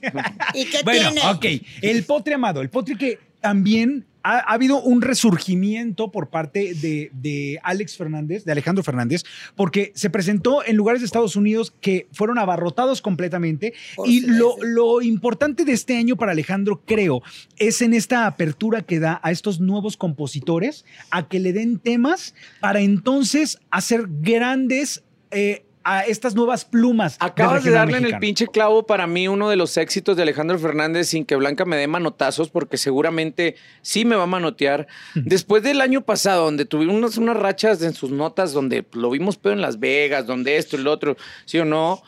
Speaker 1: ¿Y qué
Speaker 2: Bueno,
Speaker 1: tiene?
Speaker 2: ok. El Potri Amado, el Potri que también ha, ha habido un resurgimiento por parte de, de Alex Fernández, de Alejandro Fernández, porque se presentó en lugares de Estados Unidos que fueron abarrotados completamente.
Speaker 1: Por
Speaker 2: y
Speaker 1: sí,
Speaker 2: lo,
Speaker 1: sí.
Speaker 2: lo importante de este año para Alejandro, creo, es en esta apertura que da a estos nuevos compositores a que le den temas para entonces hacer grandes. eh, a estas nuevas plumas.
Speaker 3: Acabas de darle en el pinche clavo para mí uno de los éxitos de Alejandro Fernández sin que Blanca me dé manotazos, porque seguramente sí me va a manotear. Después del año pasado, donde tuvimos unas, unas rachas en sus notas, donde lo vimos peor en Las Vegas, donde esto y lo otro, ¿sí o no?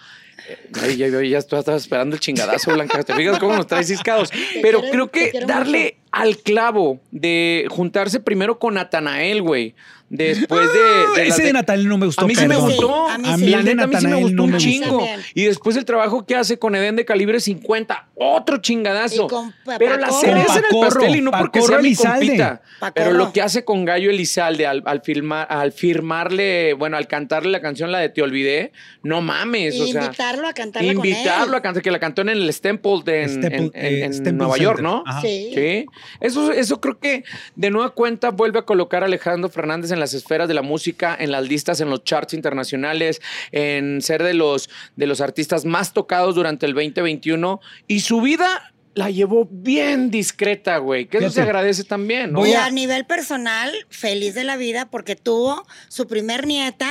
Speaker 3: Eh, Ay, ya, ya, ya estaba estaba esperando el chingadazo, Blanca. ¿Te fijas cómo nos traes ciscados? Pero
Speaker 1: quiero-
Speaker 3: creo que darle al clavo de juntarse primero con Natanael, güey. Después de, de las
Speaker 2: Ese de Natal no me gustó.
Speaker 3: a mí sí me gustó.
Speaker 1: A mí
Speaker 2: A
Speaker 1: sí.
Speaker 2: mí
Speaker 3: La
Speaker 2: el de
Speaker 3: neta, a mí sí me gustó
Speaker 2: no
Speaker 3: un
Speaker 2: me
Speaker 3: chingo.
Speaker 1: También.
Speaker 3: Y después el trabajo que hace con Eden de calibre 50, otro chingadazo.
Speaker 1: Con
Speaker 3: Pero la cereza en el pastel y no porque sea mi compita. Pero lo que hace con Gallo Elizalde al, al, filmar, al firmarle, bueno, al cantarle la canción, la de Te Olvidé, no mames.
Speaker 1: Y
Speaker 3: o sea,
Speaker 1: invitarlo a cantarla
Speaker 3: invitarlo
Speaker 1: con
Speaker 3: a
Speaker 1: él.
Speaker 3: cantar, que la cantó en el en,
Speaker 2: Staple-
Speaker 3: en- en-
Speaker 2: eh,
Speaker 3: en Nueva York. ¿no?
Speaker 2: Ajá.
Speaker 1: Sí.
Speaker 3: Sí. Eso, eso creo que de nueva cuenta vuelve a colocar a Alejandro Fernández en las esferas de la música, en las listas, en los charts internacionales, en ser de los, de los artistas más tocados durante el 2021. Y su vida la llevó bien discreta, güey. Que eso se agradece también, ¿no?
Speaker 2: Voy
Speaker 1: Y
Speaker 2: a-
Speaker 1: a nivel personal, feliz de la vida porque tuvo su primer nieta,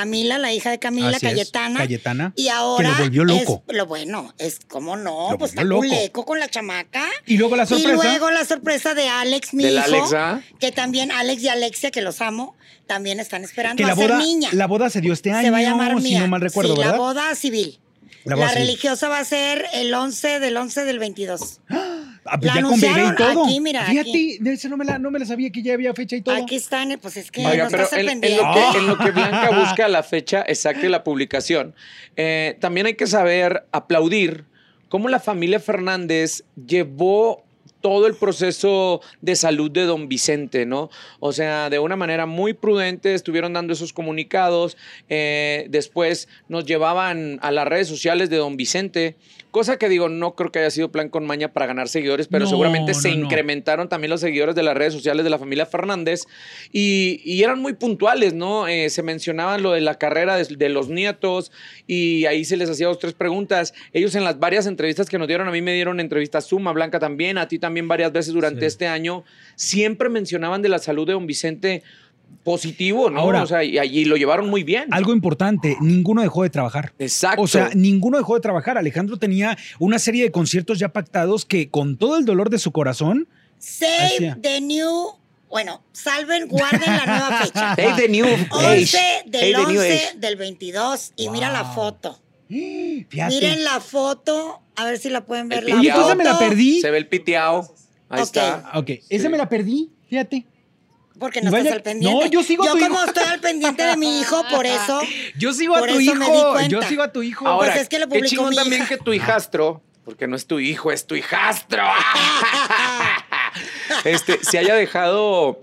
Speaker 1: Camila, la hija de Camila,
Speaker 2: Así es,
Speaker 1: Cayetana.
Speaker 2: Cayetana,
Speaker 1: Y ahora.
Speaker 2: que lo volvió loco.
Speaker 1: Es, lo bueno, es como no,
Speaker 2: Lo
Speaker 1: pues está culeco con la chamaca.
Speaker 2: Y luego la sorpresa.
Speaker 1: Y luego la sorpresa de Alex, mi
Speaker 3: Del
Speaker 1: hijo.
Speaker 3: Alex, ¿ah?
Speaker 1: Que también Alex y Alexia, que los amo, también están esperando
Speaker 2: que
Speaker 1: a
Speaker 2: la
Speaker 1: ser
Speaker 2: boda,
Speaker 1: niña.
Speaker 2: la boda se dio este año,
Speaker 1: Se va a llamar
Speaker 2: si
Speaker 1: Mía.
Speaker 2: no mal recuerdo,
Speaker 1: sí,
Speaker 2: ¿verdad?
Speaker 1: La boda civil.
Speaker 2: La
Speaker 1: La,
Speaker 2: boda civil.
Speaker 1: religiosa va a ser el 11 del 11 del 22.
Speaker 2: Ah, pues
Speaker 1: La
Speaker 2: ya con bebé y todo.
Speaker 1: aquí, mira,
Speaker 2: Fíjate,
Speaker 1: aquí.
Speaker 2: ese no me, la, no me la sabía que ya había fecha y todo.
Speaker 1: Aquí están, pues es que
Speaker 3: Oiga,
Speaker 1: no
Speaker 3: pero en, en lo que, en lo que Blanca busca la fecha exacta de la publicación, eh, también hay que saber aplaudir cómo la familia Fernández llevó todo el proceso de salud de don Vicente, ¿no? O sea, de una manera muy prudente estuvieron dando esos comunicados, eh, después nos llevaban a las redes sociales de don Vicente, cosa que digo, no creo que haya sido plan con maña para ganar seguidores, pero
Speaker 2: No,
Speaker 3: seguramente se
Speaker 2: no.
Speaker 3: incrementaron también los seguidores de las redes sociales de la familia Fernández y, y eran muy puntuales, ¿no? Eh, se mencionaban lo de la carrera de, de los nietos y ahí se les hacía dos, tres preguntas. Ellos en las varias entrevistas que nos dieron, a mí me dieron entrevistas Suma, Blanca también, a ti también varias veces durante
Speaker 2: Sí.
Speaker 3: este año, siempre mencionaban de la salud de don Vicente positivo, ¿no?
Speaker 2: Ahora-
Speaker 3: o sea, y, y lo llevaron muy bien.
Speaker 2: Algo importante, ninguno dejó de trabajar.
Speaker 3: Exacto.
Speaker 2: O sea, ninguno dejó de trabajar. Alejandro tenía una serie de conciertos ya pactados que con todo el dolor de su corazón,
Speaker 1: Save
Speaker 2: Hacía.
Speaker 1: the new. Bueno, salven, guarden la nueva fecha.
Speaker 3: Hey, the new
Speaker 1: 11
Speaker 3: age.
Speaker 1: del
Speaker 3: Hey, the new
Speaker 1: 11
Speaker 3: age.
Speaker 1: del 22. Y mira la foto.
Speaker 2: fíjate.
Speaker 1: Miren la foto. A ver si la pueden ver.
Speaker 3: El
Speaker 1: la
Speaker 2: entonces me la
Speaker 1: foto,
Speaker 2: perdí.
Speaker 3: Se ve el piteado. Ahí está.
Speaker 2: Ok, esa me la perdí, fíjate.
Speaker 1: Porque no
Speaker 2: vaya-
Speaker 1: estás al pendiente.
Speaker 2: No, yo sigo a
Speaker 1: Yo
Speaker 2: tu
Speaker 1: como
Speaker 2: hijo.
Speaker 1: estoy al pendiente de mi hijo, por eso.
Speaker 2: Yo sigo a
Speaker 1: Por
Speaker 2: tu
Speaker 1: eso me di
Speaker 2: hijo. Yo sigo a tu hijo.
Speaker 3: Ahora,
Speaker 1: Pues es que lo
Speaker 3: qué
Speaker 1: publicó
Speaker 3: chingón
Speaker 1: mi
Speaker 3: también que tu hijastro, porque no es tu hijo, es tu hijastro, este, se haya dejado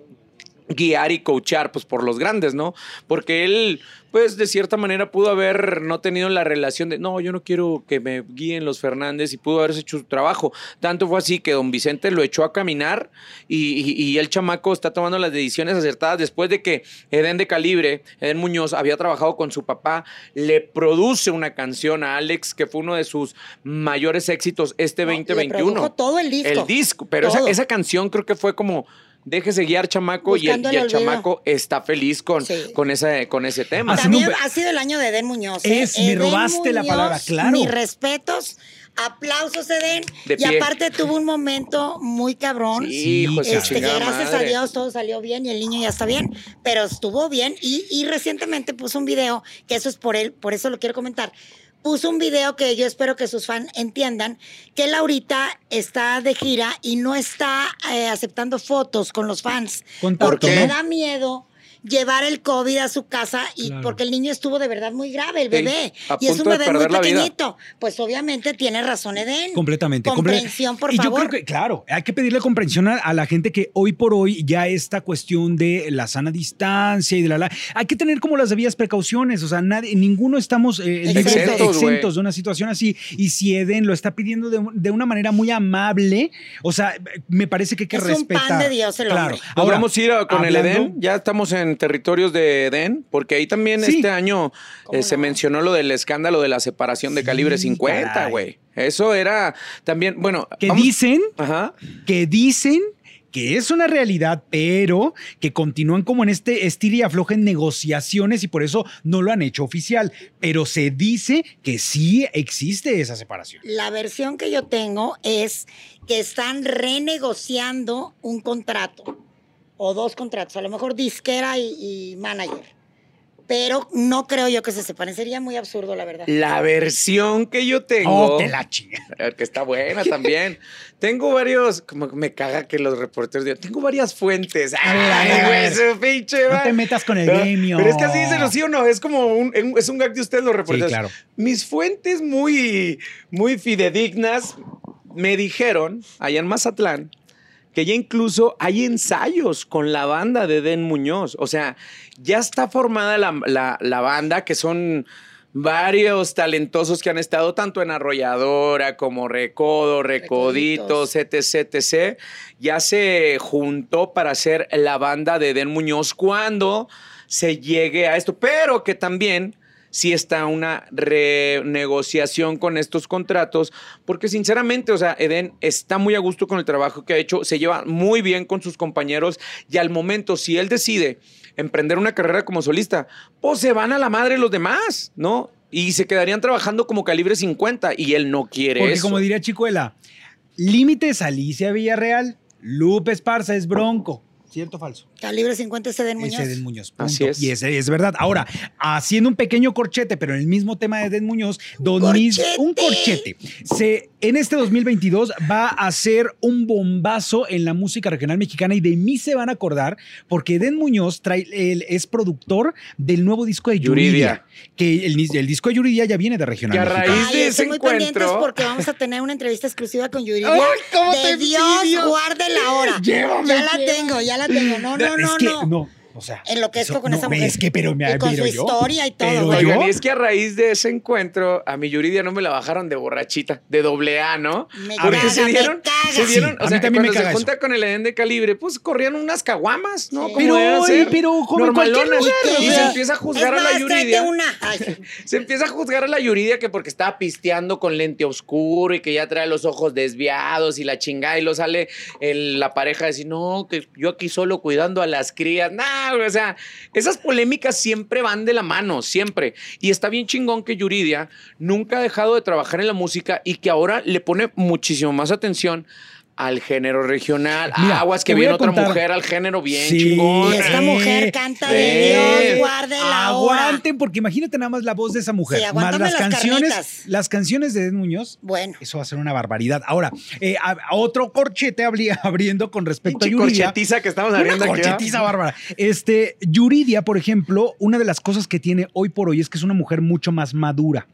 Speaker 3: guiar y coachar pues por los grandes, ¿no? Porque él pues de cierta manera pudo haber no tenido la relación de, no, yo no quiero que me guíen los Fernández y pudo haberse hecho su trabajo. Tanto fue así que don Vicente lo echó a caminar y, y- y el chamaco está tomando las decisiones acertadas después de que Eden de Calibre, Eden Muñoz, había trabajado con su papá, le produce una canción a Alex que fue uno de sus mayores éxitos este
Speaker 1: No, le
Speaker 3: 2021.
Speaker 1: produjo todo el disco.
Speaker 3: El disco, pero esa, esa canción creo que fue como... Déjese guiar, chamaco, y el, y chamaco está feliz con,
Speaker 1: Sí.
Speaker 3: con, ese, con ese tema.
Speaker 1: También
Speaker 2: un-
Speaker 1: ha sido el año de Eden Muñoz. ¿eh?
Speaker 2: Es, me
Speaker 1: Eden
Speaker 2: robaste la palabra, claro.
Speaker 1: Mis respetos, aplausos, Eden.
Speaker 3: De
Speaker 1: y
Speaker 3: pie.
Speaker 1: aparte tuvo un momento muy cabrón.
Speaker 3: Sí, hijo
Speaker 1: Este, que gracias
Speaker 3: madre.
Speaker 1: a Dios todo salió bien y el niño ya está bien, pero estuvo bien y, y recientemente puso un video, que eso es por él, por eso lo quiero comentar. Puso un video que yo espero que sus fans entiendan, que él ahorita está de gira y no está eh, aceptando fotos con los fans. Porque
Speaker 3: ¿no?
Speaker 1: le da miedo llevar el COVID a su casa y
Speaker 2: Claro.
Speaker 1: porque el niño estuvo de verdad muy grave, el bebé. y es un bebé muy pequeñito. Pues obviamente tiene razón Eden.
Speaker 2: Completamente. comple-
Speaker 1: Comprensión, por
Speaker 2: y
Speaker 1: favor.
Speaker 2: yo creo que, claro, hay que pedirle comprensión a, a la gente que hoy por hoy ya esta cuestión de la sana distancia y de la... la hay que tener como las debidas precauciones. O sea, nadie, ninguno estamos eh, de-
Speaker 3: Exentos,
Speaker 2: de una situación así. Y si Eden lo está pidiendo de, de una manera muy amable, o sea, me parece que hay que
Speaker 1: Es un
Speaker 2: respetar.
Speaker 1: pan de Dios el
Speaker 2: claro.
Speaker 1: hombre.
Speaker 3: Ahora,
Speaker 2: Ahora,
Speaker 3: vamos a ir con el Edén. Ya estamos en territorios de Edén, porque ahí también
Speaker 2: Sí.
Speaker 3: este año
Speaker 1: ¿Cómo
Speaker 3: eh, se mencionó lo del escándalo de la separación de
Speaker 2: Sí,
Speaker 3: calibre 50,
Speaker 2: caray.
Speaker 3: güey. Eso era también, bueno.
Speaker 2: Que
Speaker 3: vamos-
Speaker 2: dicen
Speaker 3: Ajá.
Speaker 2: que dicen que es una realidad, pero que continúan como en este estir y afloje en negociaciones y por eso no lo han hecho oficial. Pero se dice que sí existe esa separación.
Speaker 1: La versión que yo tengo es que están renegociando un contrato o dos contratos, a lo mejor disquera y, y manager. pero no creo yo que se separen. Sería muy absurdo, la verdad.
Speaker 3: La versión que yo tengo.
Speaker 2: Oh, te la chinga.
Speaker 3: Eh, Que está buena también. tengo varios. Como que me caga que los reporteros digan. Tengo varias fuentes. Ay, güey, pinche.
Speaker 2: No te metas con el
Speaker 3: No,
Speaker 2: gremio.
Speaker 3: Pero es que así dicen, sí o no. Es como un, es un gag de ustedes los reporteros.
Speaker 2: claro.
Speaker 3: Mis fuentes muy, muy fidedignas me dijeron, allá en Mazatlán, que ya incluso hay ensayos con la banda de Den Muñoz. O sea, ya está formada la, la- la banda, que son varios talentosos que han estado tanto en Arrolladora como Recodo, Recoditos, etc, etc. Ya se juntó para hacer la banda de Den Muñoz cuando se llegue a esto, pero que también sí está una renegociación con estos contratos, porque sinceramente, o sea, Eden está muy a gusto con el trabajo que ha hecho, se lleva muy bien con sus compañeros y al momento, si él decide emprender una carrera como solista, pues se van a la madre los demás, ¿no? Y se quedarían trabajando como calibre 50 y él no quiere
Speaker 2: Porque
Speaker 3: eso.
Speaker 2: como diría Chicuela, límites Alicia Villarreal, Lupe Esparza es Bronco. ¿Cierto o falso?
Speaker 1: Calibre 50 es Eden Muñoz.
Speaker 2: Es Eden Muñoz. punto.
Speaker 3: Así es.
Speaker 2: Y es, es verdad. Ahora, haciendo un pequeño corchete, pero en el mismo tema de Eden Muñoz, don Mis- un corchete. Se, en este 2022 va a ser un bombazo en la música regional mexicana y de mí se van a acordar porque Eden Muñoz trae, él es productor del nuevo disco de Yuridia.
Speaker 3: Yuridia.
Speaker 2: Que el, el disco de Yuridia ya viene de regional
Speaker 3: Que a
Speaker 2: mexicana.
Speaker 3: raíz
Speaker 1: Ay,
Speaker 3: de
Speaker 1: estén
Speaker 3: ese
Speaker 1: muy pendientes
Speaker 3: encuentro-
Speaker 1: porque vamos a tener una entrevista exclusiva con Yuridia.
Speaker 2: Ay, ¿cómo
Speaker 1: de
Speaker 2: te
Speaker 1: Dios guarde la hora.
Speaker 2: Llévame,
Speaker 1: ya la
Speaker 2: llévame.
Speaker 1: tengo, ya la tengo. No, no,
Speaker 2: es
Speaker 1: no,
Speaker 2: que,
Speaker 1: no.
Speaker 2: O sea,
Speaker 1: Enloquezco
Speaker 2: eso-
Speaker 1: con
Speaker 2: no,
Speaker 1: esa mujer.
Speaker 2: Es que, pero me
Speaker 1: Y con
Speaker 2: pero
Speaker 1: su
Speaker 2: yo-
Speaker 1: historia y todo,
Speaker 2: pero yo-
Speaker 3: y es que a raíz de ese encuentro, a mi Yuridia no me la bajaron de borrachita, de doble A, ¿no?
Speaker 1: Me
Speaker 3: Porque
Speaker 1: caga,
Speaker 3: se
Speaker 1: me
Speaker 3: dieron,
Speaker 1: caga.
Speaker 3: se dieron,
Speaker 2: Sí,
Speaker 3: o
Speaker 2: a
Speaker 3: sea,
Speaker 2: mí también me
Speaker 3: cuando se
Speaker 2: eso.
Speaker 3: junta con el Edén de calibre, pues corrían unas caguamas, ¿no?
Speaker 1: Sí.
Speaker 3: Como
Speaker 2: Pero,
Speaker 3: ser,
Speaker 2: pero como
Speaker 3: normalonas.
Speaker 2: lugar,
Speaker 3: y
Speaker 2: o
Speaker 3: se empieza a juzgar
Speaker 1: es
Speaker 3: a la Yuridia.
Speaker 1: una.
Speaker 3: Se empieza a juzgar a la Yuridia que porque estaba pisteando con lente oscuro y que ya trae los ojos desviados y la chingada y lo sale el- la pareja a decir, no, que yo aquí solo cuidando a las crías. Nah, o sea, esas polémicas siempre van de la mano, siempre. Y está bien chingón que Yuridia nunca ha dejado de trabajar en la música y que ahora le pone muchísimo más atención al género regional.
Speaker 2: Mira,
Speaker 3: Aguas que viene otra
Speaker 2: contar-
Speaker 3: mujer al género bien
Speaker 2: Sí.
Speaker 3: chingón.
Speaker 1: Y esta mujer canta de
Speaker 3: Eh,
Speaker 1: Dios guarde la hora.
Speaker 2: Aguanten, porque imagínate nada más la voz de esa mujer.
Speaker 1: Sí,
Speaker 2: más las,
Speaker 1: las
Speaker 2: canciones.
Speaker 1: carnitas.
Speaker 2: Las canciones de Ed Muñoz.
Speaker 1: Bueno.
Speaker 2: Eso va a ser una barbaridad. Ahora, eh, a- a otro corchete abriendo con respecto
Speaker 3: Pinche
Speaker 2: a Yuridia.
Speaker 3: corchetiza que estamos
Speaker 2: Una
Speaker 3: abriendo aquí. ¿ah?
Speaker 2: corchetiza bárbara. Este, Yuridia, por ejemplo, una de las cosas que tiene hoy por hoy es que es una mujer mucho más madura.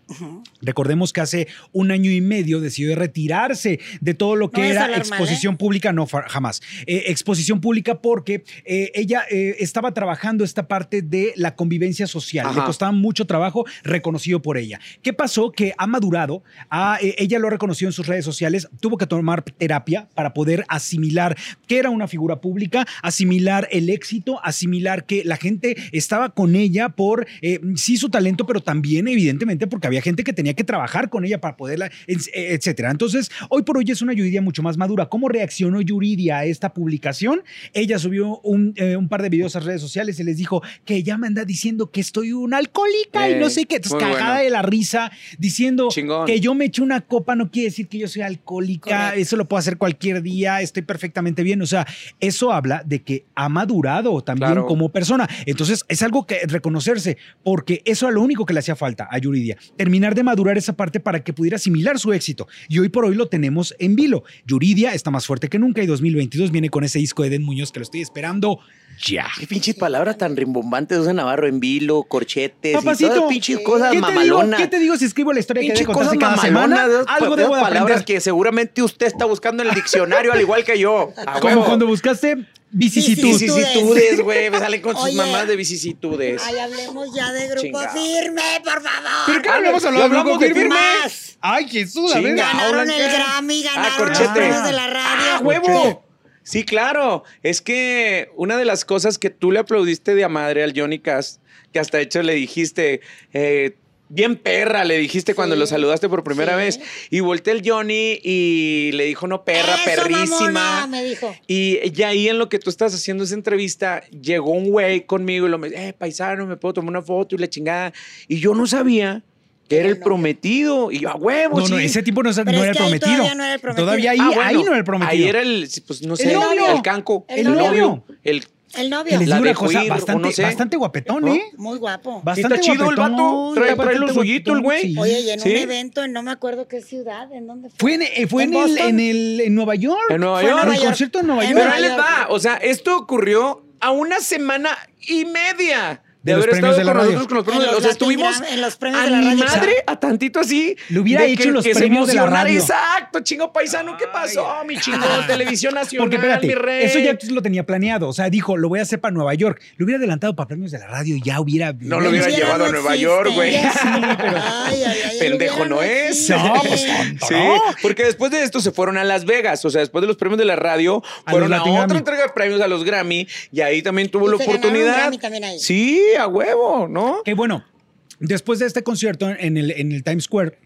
Speaker 2: Recordemos que hace un año y medio decidió retirarse de todo lo que
Speaker 1: a
Speaker 2: era exposición pública, no, jamás. Eh, exposición pública porque eh, ella eh, estaba trabajando esta parte de la convivencia social. Le costaba mucho trabajo, reconocido por ella. ¿Qué pasó? Que ha madurado, ha, ella lo ha reconocido en sus redes sociales, tuvo que tomar terapia para poder asimilar que era una figura pública, asimilar el éxito, asimilar que la gente estaba con ella por, sí, su talento, pero también, evidentemente, porque había gente que tenía que trabajar con ella para poderla, et- etcétera. Entonces, hoy por hoy es una Yuridia mucho más madura. ¿Cómo reaccionó Yuridia a esta publicación? Ella subió un, eh, un par de videos a redes sociales y les dijo que ella me anda diciendo que estoy una alcohólica y
Speaker 3: Eh,
Speaker 2: no sé qué. Entonces,
Speaker 3: muy
Speaker 2: cagada
Speaker 3: bueno.
Speaker 2: de la risa, diciendo
Speaker 3: Chingón.
Speaker 2: que yo me eché una copa no quiere decir que yo soy alcohólica. Eso lo puedo hacer cualquier día, estoy perfectamente bien. O sea, eso habla de que ha madurado también
Speaker 3: Claro.
Speaker 2: como persona. Entonces, es algo que reconocerse, porque eso era lo único que le hacía falta a Yuridia. Terminar de madurar esa parte para que pudiera asimilar su éxito. Y hoy por hoy lo tenemos en vilo. Yuridia está más fuerte que nunca y 2022 viene con ese disco de Den Muñoz que lo estoy esperando ya.
Speaker 3: Qué pinches palabras tan rimbombantes usa Navarro en vilo, corchetes y
Speaker 2: Papacito,
Speaker 3: todas pinches cosas
Speaker 2: ¿Qué te, digo,
Speaker 3: mamalonas.
Speaker 2: ¿Qué te digo si escribo la historia que
Speaker 3: Pinche
Speaker 2: te contaste
Speaker 3: cosas
Speaker 2: cada semana?
Speaker 3: mamalonas,
Speaker 2: Algo
Speaker 3: de
Speaker 2: debo de
Speaker 3: palabras
Speaker 2: aprender.
Speaker 3: que seguramente usted está buscando en el diccionario al igual que yo.
Speaker 2: Como
Speaker 3: huevo.
Speaker 2: cuando buscaste vicisitud.
Speaker 1: Vicisitud.
Speaker 3: vicisitudes, güey, me salen con sus
Speaker 1: Oye.
Speaker 3: mamás de vicisitudes.
Speaker 1: Ay, hablemos ya de grupo
Speaker 3: Chingado.
Speaker 1: firme, por favor.
Speaker 2: ¿Pero qué hablamos
Speaker 3: hablamos
Speaker 2: grupo
Speaker 3: de
Speaker 2: firme?
Speaker 1: Más.
Speaker 2: Ay, Jesús, a ver.
Speaker 1: Ganaron
Speaker 3: ¿ahora
Speaker 1: el
Speaker 3: qué?
Speaker 1: Grammy,
Speaker 3: Ah,
Speaker 1: ganaron los premios de la radio.
Speaker 3: ¡Ah, huevo! Sí, claro. Es que una de las cosas que tú le aplaudiste de a madre al Johnny Cass, que hasta hecho le dijiste, eh, bien perra, le dijiste cuando lo saludaste por primera
Speaker 1: Sí.
Speaker 3: vez. Y volteé el Johnny y le dijo, no, perra,
Speaker 1: Eso,
Speaker 3: perrísima.
Speaker 1: mamona, me dijo.
Speaker 3: Y ya ahí en lo que tú estás haciendo esa entrevista, llegó un güey conmigo y lo me dice, eh, paisano, me puedo tomar una foto y la chingada. Y yo no sabía era el
Speaker 1: No.
Speaker 3: prometido. Y yo, a huevo,
Speaker 2: No, no,
Speaker 3: sí.
Speaker 2: ese tipo no,
Speaker 1: Pero
Speaker 2: no
Speaker 1: es
Speaker 2: era el
Speaker 1: que ahí
Speaker 2: prometido.
Speaker 1: todavía no era el prometido.
Speaker 2: Todavía ahí,
Speaker 3: Ah, bueno,
Speaker 2: ahí no era el prometido.
Speaker 3: Ahí era el, pues no sé,
Speaker 2: novio.
Speaker 3: el canco.
Speaker 1: El
Speaker 2: novio.
Speaker 3: El,
Speaker 1: El novio.
Speaker 2: les
Speaker 3: La
Speaker 2: digo
Speaker 3: de
Speaker 2: una cosa,
Speaker 3: o
Speaker 2: bastante,
Speaker 3: no sé.
Speaker 2: bastante guapetón,
Speaker 3: ¿No?
Speaker 2: ¿eh?
Speaker 1: Muy guapo.
Speaker 2: Bastante
Speaker 3: está chido el
Speaker 2: guapetón,
Speaker 3: vato. Trae, trae
Speaker 2: bastante
Speaker 3: lo suyito el güey.
Speaker 2: sí.
Speaker 1: Oye, y en
Speaker 3: Sí.
Speaker 1: un evento en no me acuerdo qué ciudad, ¿en dónde fue?
Speaker 2: Fue en, eh, fue
Speaker 1: ¿En
Speaker 2: en, el,
Speaker 1: Boston?
Speaker 2: en, el, en Nueva York.
Speaker 3: En Nueva
Speaker 2: Fue
Speaker 3: York.
Speaker 2: En
Speaker 1: Nueva
Speaker 2: el
Speaker 1: York.
Speaker 2: concierto de Nueva
Speaker 1: En
Speaker 2: York.
Speaker 3: Pero
Speaker 1: Nueva
Speaker 3: ahí les
Speaker 1: York.
Speaker 3: va. O sea, esto ocurrió a una semana y media de,
Speaker 2: De los
Speaker 3: haber
Speaker 2: premios
Speaker 3: estado
Speaker 2: de la
Speaker 3: con
Speaker 2: radio.
Speaker 3: nosotros con los
Speaker 1: En
Speaker 3: premios.
Speaker 1: los
Speaker 3: O sea, estuvimos
Speaker 1: en los premios
Speaker 3: a
Speaker 1: de la
Speaker 3: mi
Speaker 1: radio.
Speaker 3: madre a tantito así.
Speaker 2: Le hubiera
Speaker 3: de
Speaker 2: hecho
Speaker 3: que-
Speaker 2: los
Speaker 3: que
Speaker 2: premios de la radio.
Speaker 3: Exacto, chingo paisano. ¿Qué pasó, mi chingo? Televisión Nacional,
Speaker 2: Porque espérate,
Speaker 3: mi rey.
Speaker 2: eso ya lo tenía planeado. O sea, dijo, lo voy a hacer para Nueva York. Lo hubiera adelantado para premios de la radio y ya hubiera.
Speaker 3: No lo hubiera llevado a Nueva
Speaker 1: existe,
Speaker 3: York, güey.
Speaker 2: Sí, pero-
Speaker 1: Ay, ay, ay, el
Speaker 3: Pendejo no es.
Speaker 2: No, pues, tonto.
Speaker 3: Sí,
Speaker 2: ¿no?
Speaker 3: porque después de esto se fueron a Las Vegas. O sea, después de los premios de la radio,
Speaker 2: A
Speaker 3: fueron a,
Speaker 2: Latin
Speaker 3: otra
Speaker 2: Grammy.
Speaker 3: entrega de premios a los Grammy. Y ahí también tuvo
Speaker 1: Y
Speaker 3: la
Speaker 1: se ganaron un
Speaker 3: oportunidad.
Speaker 1: Grammy también ahí.
Speaker 3: Sí, a huevo, ¿no?
Speaker 2: Que bueno, después de este concierto en el, en el Times Square,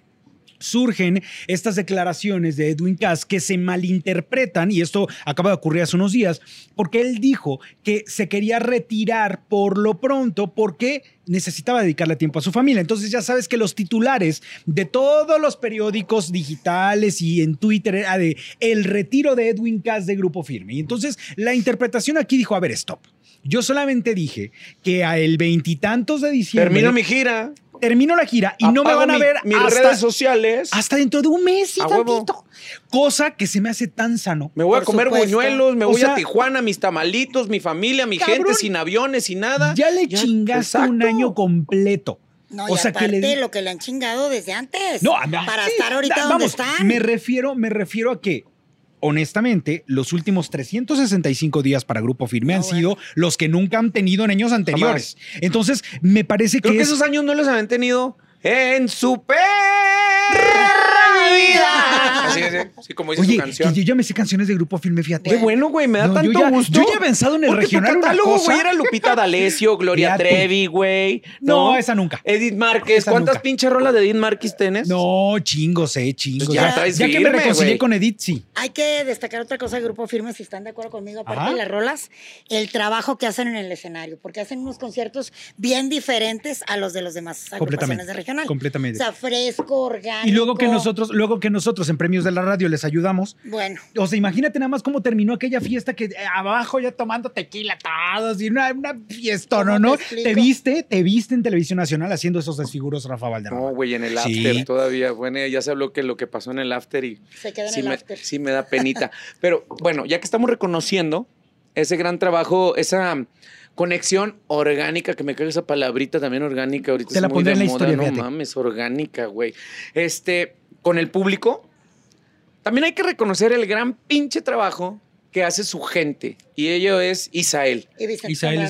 Speaker 2: surgen estas declaraciones de Edwin Cass que se malinterpretan, y esto acaba de ocurrir hace unos días, porque él dijo que se quería retirar por lo pronto porque necesitaba dedicarle tiempo a su familia. Entonces ya sabes que los titulares de todos los periódicos digitales y en Twitter era de el retiro de Edwin Cass de Grupo Firme. Y entonces la interpretación aquí dijo, a ver, stop. Yo solamente dije que a el veintitantos de diciembre
Speaker 3: Termino mi gira.
Speaker 2: Termino la gira y no me van a
Speaker 3: mi-
Speaker 2: ver
Speaker 3: mis
Speaker 2: hasta,
Speaker 3: redes sociales.
Speaker 2: hasta dentro de un mes y
Speaker 3: A huevo.
Speaker 2: tantito. Cosa que se me hace tan sano.
Speaker 3: Me voy a
Speaker 1: Por
Speaker 3: comer
Speaker 1: supuesto.
Speaker 3: buñuelos, me
Speaker 2: O
Speaker 3: voy
Speaker 2: sea-
Speaker 3: a Tijuana, mis tamalitos, mi familia, mi
Speaker 2: Cabrón.
Speaker 3: gente, sin aviones, sin nada.
Speaker 2: Ya le chingaste un
Speaker 3: exacto.
Speaker 2: año completo.
Speaker 1: No,
Speaker 2: o
Speaker 1: y
Speaker 2: sea
Speaker 1: aparte
Speaker 2: que le
Speaker 1: lo que le han chingado desde antes.
Speaker 2: No,
Speaker 1: para
Speaker 2: sí,
Speaker 1: estar ahorita
Speaker 2: da-
Speaker 1: donde
Speaker 2: vamos,
Speaker 1: están.
Speaker 2: Me refiero, me refiero a que honestamente, los últimos 365 días para Grupo Firme
Speaker 1: No,
Speaker 2: han sido los que nunca han tenido en años anteriores. Entonces, me parece
Speaker 3: Creo
Speaker 2: que,
Speaker 3: que
Speaker 2: es-
Speaker 3: esos años no los habían tenido en su perra vida. Así es, ¿eh? sí, como dice
Speaker 2: Oye,
Speaker 3: su canción.
Speaker 2: que yo ya me sé canciones de Grupo Firme, fíjate.
Speaker 3: Qué bueno, güey, me da
Speaker 2: No, yo
Speaker 3: tanto
Speaker 2: ya-
Speaker 3: gusto.
Speaker 2: yo ya he pensado en el
Speaker 3: Porque
Speaker 2: regional
Speaker 3: tu
Speaker 2: una
Speaker 3: catálogo,
Speaker 2: cosa.
Speaker 3: güey, era Lupita D'Alessio, Gloria
Speaker 2: Fíjate.
Speaker 3: Trevi, güey.
Speaker 2: No, esa nunca.
Speaker 3: Edith Márquez.
Speaker 2: Esa
Speaker 3: ¿Cuántas
Speaker 2: nunca.
Speaker 3: pinches rolas de Edith Márquez tienes?
Speaker 2: No, chingos, eh, chingos.
Speaker 3: Pues ya
Speaker 2: ya
Speaker 3: traes
Speaker 2: ya que me
Speaker 3: firme,
Speaker 2: reconcilié
Speaker 3: güey.
Speaker 2: con Edith, sí.
Speaker 1: Hay que destacar otra cosa de Grupo Firme, si están de acuerdo conmigo, aparte
Speaker 2: Ajá.
Speaker 1: de las rolas, el trabajo que hacen en el escenario, porque hacen unos conciertos bien diferentes a los de los demás
Speaker 2: Completamente,
Speaker 1: agrupaciones de regional.
Speaker 2: completamente.
Speaker 1: O sea, fresco, orgánico.
Speaker 2: Y luego que nosotros, luego que nosotros en premios de la radio les ayudamos.
Speaker 1: Bueno,
Speaker 2: O sea, imagínate nada más cómo terminó aquella fiesta que eh, abajo ya tomando tequila todos y una, una fiesta, ¿no?
Speaker 1: ¿Cómo
Speaker 2: ¿no?
Speaker 1: te
Speaker 2: viste, te viste en televisión nacional haciendo esos desfiguros Rafa Valderrama.
Speaker 3: No, güey, en el
Speaker 2: Sí.
Speaker 3: after todavía. Bueno, ya se habló que lo que pasó en el after y
Speaker 1: se queda en
Speaker 3: sí
Speaker 1: el
Speaker 3: me,
Speaker 1: after.
Speaker 3: sí me da penita. Pero bueno, ya que estamos reconociendo ese gran trabajo, esa conexión orgánica, que me cae esa palabrita también orgánica ahorita.
Speaker 2: Te
Speaker 3: es
Speaker 2: la
Speaker 3: muy
Speaker 2: pondré
Speaker 3: de
Speaker 2: en la
Speaker 3: moda,
Speaker 2: historia,
Speaker 3: No
Speaker 2: fíjate.
Speaker 3: mames, orgánica, güey. Este, con el público, también hay que reconocer el gran pinche trabajo que hace su gente. Y ello es Isael.
Speaker 1: Y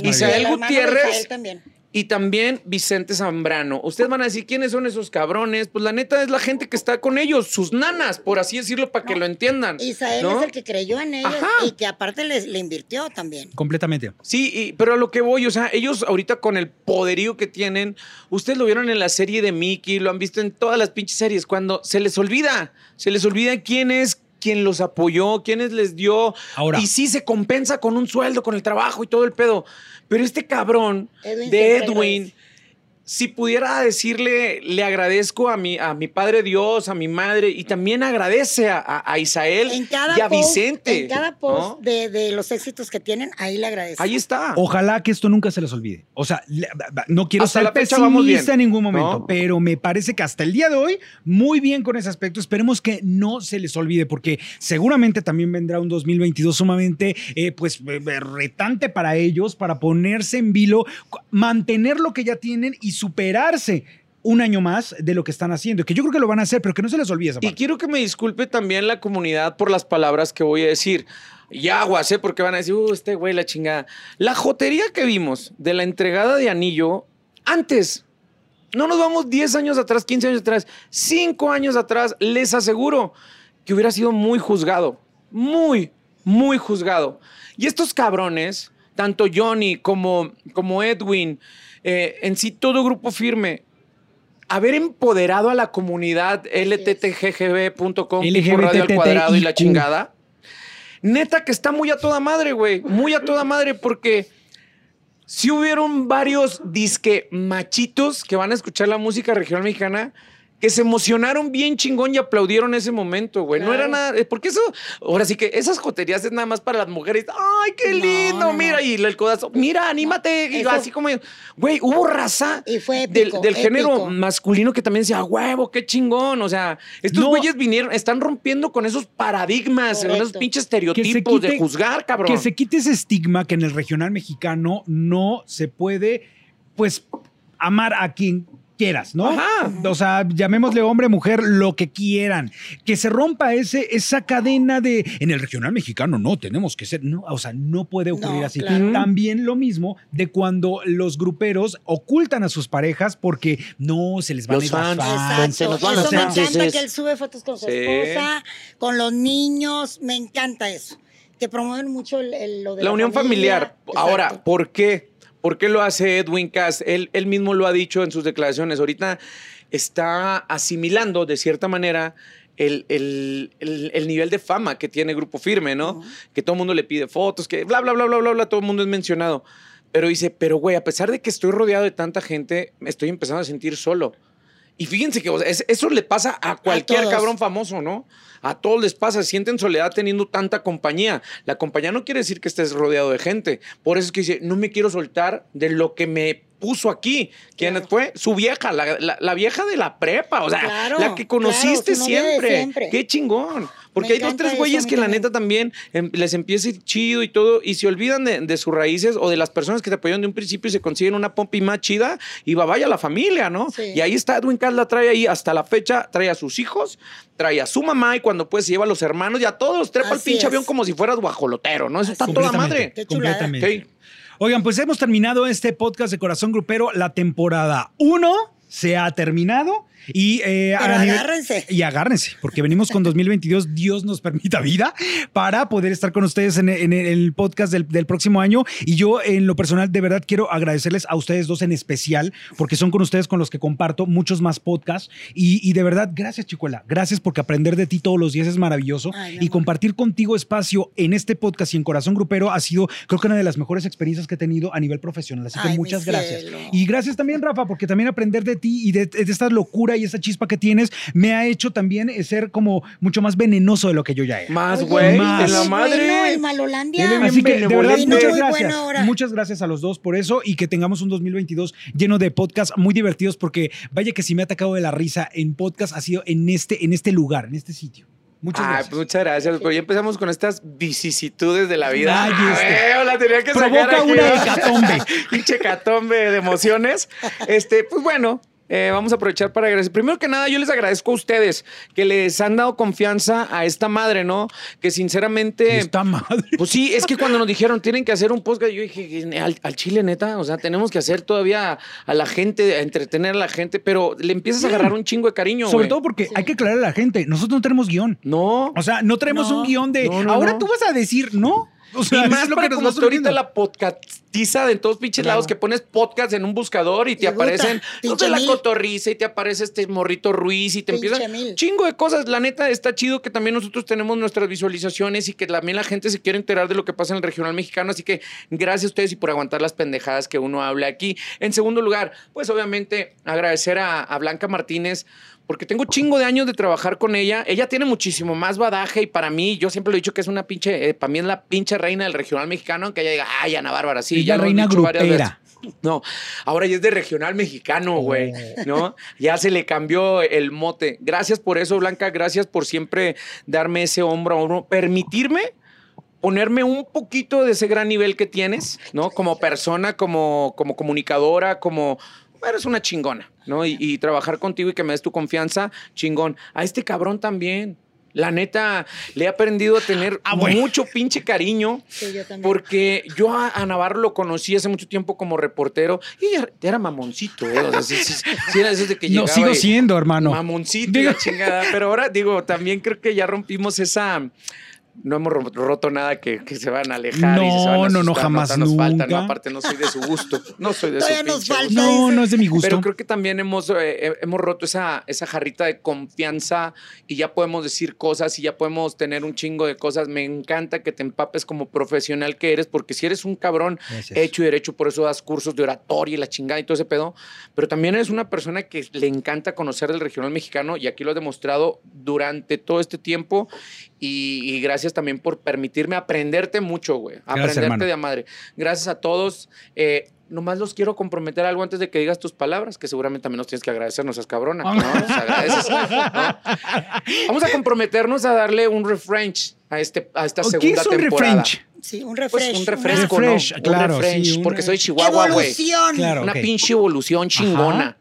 Speaker 2: Isael
Speaker 3: Gutiérrez.
Speaker 1: Isael también.
Speaker 3: Y también Vicente Zambrano. Ustedes van a decir, ¿quiénes son esos cabrones? Pues la neta es la gente que está con ellos, sus nanas, por así decirlo, para que lo entiendan.
Speaker 1: Isael
Speaker 3: ¿no?
Speaker 1: es el que creyó en ellos
Speaker 3: Ajá.
Speaker 1: y que aparte les, le invirtió también.
Speaker 2: Completamente.
Speaker 3: Sí, y- pero a lo que voy, o sea, ellos ahorita con el poderío que tienen, ustedes lo vieron en la serie de Mickey, lo han visto en todas las pinches series, cuando se les olvida, se les olvida quién es quien los apoyó, quiénes les dio.
Speaker 2: Ahora.
Speaker 3: Y sí se compensa con un sueldo, con el trabajo y todo el pedo. Pero este cabrón
Speaker 1: Edwin
Speaker 3: de Edwin. Si pudiera decirle, le agradezco a mi, a mi padre Dios, a mi madre, y también agradece a, a- a Isael
Speaker 1: En cada
Speaker 3: y a
Speaker 1: post,
Speaker 3: Vicente.
Speaker 1: en cada
Speaker 3: ¿no?
Speaker 1: post de, de los éxitos que tienen, ahí le agradezco.
Speaker 3: Ahí está.
Speaker 2: Ojalá que esto nunca se les olvide. O sea, no quiero
Speaker 3: Hasta
Speaker 2: ser
Speaker 3: la vamos
Speaker 2: pesimista
Speaker 3: bien,
Speaker 2: en ningún momento,
Speaker 3: ¿no?
Speaker 2: pero me parece que hasta el día de hoy, muy bien con ese aspecto. Esperemos que no se les olvide, porque seguramente también vendrá un 2022 sumamente eh, pues, eh, retante para ellos, para ponerse en vilo, mantener lo que ya tienen y superarse un año más de lo que están haciendo. Que yo creo que lo van a hacer, pero que no se les olvide esa
Speaker 3: Y
Speaker 2: parte.
Speaker 3: quiero que me disculpe también la comunidad por las palabras que voy a decir. Y aguas, ¿eh? Porque van a decir, uh, este güey, la chingada. La jotería que vimos de la entregada de anillo, antes, no nos vamos 10 años atrás, 15 años atrás, 5 años atrás, les aseguro que hubiera sido muy juzgado. Muy, muy juzgado. Y estos cabrones, tanto Johnny como, como Edwin, eh, en sí todo grupo firme, haber empoderado a la comunidad lttggb.com, radio al cuadrado y la chingada. Neta que está muy a toda madre, güey. Muy a toda madre porque si hubieron varios disque machitos que van a escuchar la música regional mexicana que se emocionaron bien chingón y aplaudieron ese momento, güey. No era nada, eh, porque eso, ahora sí que esas joterías es nada más para las mujeres. Ay, qué lindo,
Speaker 1: no, no.
Speaker 3: mira, y el codazo, mira, anímate. Y
Speaker 1: Eso-
Speaker 3: así como, güey, hubo raza
Speaker 1: Y fue
Speaker 3: del,
Speaker 1: épico,
Speaker 3: del género
Speaker 1: épico.
Speaker 3: masculino que también decía, huevo, qué chingón. O sea, estos
Speaker 2: No.
Speaker 3: güeyes vinieron, están rompiendo con esos paradigmas, con esos pinches
Speaker 2: Que se
Speaker 3: estereotipos de juzgar, cabrón.
Speaker 2: Que se quite ese estigma que en el regional mexicano no se puede, pues, amar a quien quieras, ¿no?
Speaker 3: Ajá.
Speaker 2: O sea, llamémosle hombre, mujer, lo que quieran. Que se rompa ese, esa cadena de en el regional mexicano no tenemos que ser, no, o sea, no puede ocurrir
Speaker 1: No,
Speaker 2: así.
Speaker 1: claro.
Speaker 2: También lo mismo de cuando los gruperos ocultan a sus parejas porque no se les van
Speaker 3: Los
Speaker 2: a ir las
Speaker 3: fans.
Speaker 4: se nos van los
Speaker 1: Eso me
Speaker 4: fans,
Speaker 1: encanta que él sube fotos con su
Speaker 3: Sí.
Speaker 1: esposa, con los niños. Me encanta eso. Que promueven mucho el, el- lo de
Speaker 3: la,
Speaker 1: la,
Speaker 3: unión
Speaker 1: familia.
Speaker 3: familiar. Ahora. ¿por qué? ¿Por qué lo hace Edwin Cass? Él, él mismo lo ha dicho en sus declaraciones. Ahorita está asimilando de cierta manera el, el- el- el nivel de fama que tiene Grupo Firme, ¿no? Que todo el mundo le pide fotos, que bla, bla, bla, bla, bla, bla, todo el mundo es mencionado. Pero dice, pero güey, a pesar de que estoy rodeado de tanta gente, me estoy empezando a sentir solo. Y fíjense que o sea, es- eso le pasa a cualquier cabrón famoso, ¿no? A todos les pasa, sienten soledad teniendo tanta compañía. La compañía no quiere decir que estés rodeado de gente. Por eso es que dice, no me quiero soltar de lo que me puso aquí. ¿Quién
Speaker 1: Claro.
Speaker 3: fue? Su vieja, la, la- la vieja de la prepa, o sea,
Speaker 1: Claro,
Speaker 3: la que conociste
Speaker 1: claro,
Speaker 3: siempre.
Speaker 1: siempre.
Speaker 3: Qué chingón. Porque
Speaker 1: Me
Speaker 3: hay dos, tres güeyes que la neta también em, les empieza a ir chido y todo, y se olvidan de, de sus raíces o de las personas que te apoyaron de un principio y se consiguen una pompi más chida y va vaya la familia, ¿no?
Speaker 1: Sí.
Speaker 3: Y ahí está Edwin Cass, la trae ahí hasta la fecha, trae a sus hijos, trae a su mamá y cuando puede se lleva a los hermanos y a todos trepa al
Speaker 1: Así
Speaker 3: pinche
Speaker 1: es.
Speaker 3: avión como si fueras guajolotero, ¿no? Eso está toda madre.
Speaker 2: Completamente. Oigan, pues hemos terminado este podcast de Corazón Grupero. La temporada 1 se ha terminado. Y, eh,
Speaker 1: Pero
Speaker 2: a nivel-
Speaker 1: agárrense.
Speaker 2: Y agárrense, porque venimos con 2022, Dios nos permita vida, para poder estar con ustedes en, en el podcast del, del próximo año. Y yo, en lo personal, de verdad quiero agradecerles a ustedes dos en especial, porque son con ustedes con los que comparto muchos más podcasts. Y, y de verdad, gracias, Chicuela. Gracias porque aprender de ti todos los días es maravilloso.
Speaker 1: Ay,
Speaker 2: y compartir contigo espacio en este podcast y en Corazón Grupero ha sido, creo que una de las mejores experiencias que he tenido a nivel profesional. Así que
Speaker 1: Ay,
Speaker 2: muchas gracias.
Speaker 1: cielo.
Speaker 2: Y gracias también, Rafa, porque también aprender de ti y de, de esta locura y esta chispa que tienes me ha hecho también eh, ser como mucho más venenoso de lo que yo ya era.
Speaker 3: Más, güey,
Speaker 2: más.
Speaker 3: la madre.
Speaker 1: Bueno, el Malolandia.
Speaker 2: Así que de verdad, muchas gracias.
Speaker 1: buena hora.
Speaker 2: Muchas gracias a los dos por eso y que tengamos un 2022 lleno de podcasts muy divertidos porque vaya que si me ha atacado de la risa en podcast ha sido en este, en este lugar, en este sitio. Muchas
Speaker 3: Ay,
Speaker 2: gracias.
Speaker 3: pues muchas gracias. Pero ya empezamos con estas vicisitudes de la vida.
Speaker 2: Ay, este.
Speaker 3: Ay, la tenía que sacar
Speaker 2: Provoca
Speaker 3: aquí.
Speaker 2: una hecatombe.
Speaker 3: Pinche hecatombe de emociones. Este, pues bueno. Eh, vamos a aprovechar para agradecer. Primero que nada, yo les agradezco a ustedes que les han dado confianza a esta madre, ¿no? Que sinceramente.
Speaker 2: Está madre.
Speaker 3: Pues sí, es que cuando nos dijeron tienen que hacer un podcast, yo dije, al, al chile neta, o sea, tenemos que hacer todavía a la gente, a entretener a la gente, pero le empiezas a agarrar un chingo de cariño.
Speaker 2: Sobre todo porque hay que aclarar a la gente, nosotros no tenemos guion.
Speaker 3: No.
Speaker 2: O sea, no traemos
Speaker 1: No.
Speaker 2: un guion de.
Speaker 3: No, no,
Speaker 2: ahora
Speaker 3: no.
Speaker 2: tú vas a decir, ¿no? O sea,
Speaker 3: y
Speaker 2: es
Speaker 3: más
Speaker 2: lo que nos
Speaker 3: como está ahorita la podcastiza de todos pinches
Speaker 2: Claro.
Speaker 3: lados que pones podcast en un buscador y te aparecen de la cotorriza y te aparece este morrito Ruiz y te
Speaker 1: Pinche
Speaker 3: empiezan
Speaker 1: mil.
Speaker 3: chingo de cosas. La neta está chido que también nosotros tenemos nuestras visualizaciones y que también la gente se quiere enterar de lo que pasa en el regional mexicano. Así que gracias a ustedes y por aguantar las pendejadas que uno habla aquí. En segundo lugar, pues obviamente agradecer a, a Blanca Martínez porque tengo chingo de años de trabajar con ella. Ella tiene muchísimo más badaje y para mí, yo siempre lo he dicho que es una pinche, eh, para mí es la pinche reina del regional mexicano, aunque ella diga, ay, Ana Bárbara, sí,
Speaker 2: Es
Speaker 3: ya
Speaker 2: la reina grupera.
Speaker 3: veces. No, ahora ya es de regional mexicano, güey,
Speaker 2: Oh.
Speaker 3: ¿no? Ya se le cambió el mote. Gracias por eso, Blanca, gracias por siempre darme ese hombro a hombro, permitirme ponerme un poquito de ese gran nivel que tienes, ¿no? Como persona, como, como comunicadora, como... Eres una chingona, ¿no? Y, y trabajar contigo y que me des tu confianza, chingón. A este cabrón también. La neta, le he aprendido a tener
Speaker 2: Ah, bueno.
Speaker 3: mucho pinche cariño.
Speaker 1: Sí, yo también.
Speaker 3: Porque yo a, a Navarro lo conocí hace mucho tiempo como reportero y ya- era mamoncito, ¿eh? O sea, sí, sí, sí era de esos de que
Speaker 2: No,
Speaker 3: llegaba
Speaker 2: sigo
Speaker 3: y-
Speaker 2: siendo, hermano.
Speaker 3: Mamoncito
Speaker 2: Digo-
Speaker 3: la chingada. Pero ahora, digo, también creo que ya rompimos esa. No hemos ro- roto nada que, que se van a alejar. y
Speaker 2: No,
Speaker 3: se van a
Speaker 2: no, no,
Speaker 3: asustar,
Speaker 2: jamás,
Speaker 3: todavía nos falta,
Speaker 2: nunca.
Speaker 3: no, aparte no soy de su gusto. No soy de su
Speaker 1: nos falta.
Speaker 3: gusto.
Speaker 2: No, no es de mi gusto.
Speaker 3: Pero creo que también hemos, eh, hemos roto esa, esa jarrita de confianza y ya podemos decir cosas y ya podemos tener un chingo de cosas. Me encanta que te empapes como profesional que eres, porque si eres un cabrón
Speaker 2: Gracias.
Speaker 3: hecho y derecho, por eso das cursos de oratoria y la chingada y todo ese pedo, pero también eres una persona que le encanta conocer del regional mexicano y aquí lo has demostrado durante todo este tiempo y, y gracias también por permitirme aprenderte mucho, güey. Aprenderte
Speaker 2: hermano.
Speaker 3: de a madre. Gracias a todos. Eh, nomás los quiero comprometer algo antes de que digas tus palabras, que seguramente también nos tienes que agradecer, no seas cabrona. ¿no? Nos agradeces, ¿no? Vamos a comprometernos a darle un refresh a, este, a esta
Speaker 2: ¿Qué
Speaker 3: segunda
Speaker 2: es un
Speaker 3: temporada.
Speaker 2: refresh?
Speaker 1: Sí, un
Speaker 3: Pues
Speaker 1: refresh.
Speaker 3: un
Speaker 1: una
Speaker 3: refresco,
Speaker 2: refresh,
Speaker 3: ¿no?
Speaker 2: claro,
Speaker 3: un refresh,
Speaker 2: sí, una-
Speaker 3: porque soy chihuahua, güey.
Speaker 1: Evolución.
Speaker 2: Claro.
Speaker 3: Una
Speaker 2: ok.
Speaker 3: pinche evolución chingona.